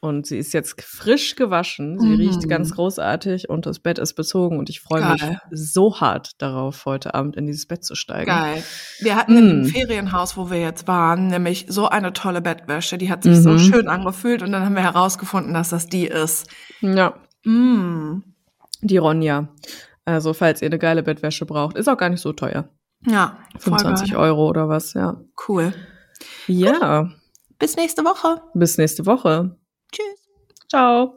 Und sie ist jetzt frisch gewaschen. Sie Mhm. riecht ganz großartig und das Bett ist bezogen und ich freue mich so hart darauf, heute Abend in dieses Bett zu steigen. Geil. Wir hatten in dem Mm. Ferienhaus, wo wir jetzt waren, nämlich so eine tolle Bettwäsche. Die hat sich so Mhm. schön angefühlt und dann haben wir herausgefunden, dass das die ist. Ja, Mm. die Ronja. Also, falls ihr eine geile Bettwäsche braucht, ist auch gar nicht so teuer. Ja, voll 25 geil. Euro oder was, ja. Cool. Ja, Bis nächste Woche. bis nächste Woche. Tschüss. Ciao.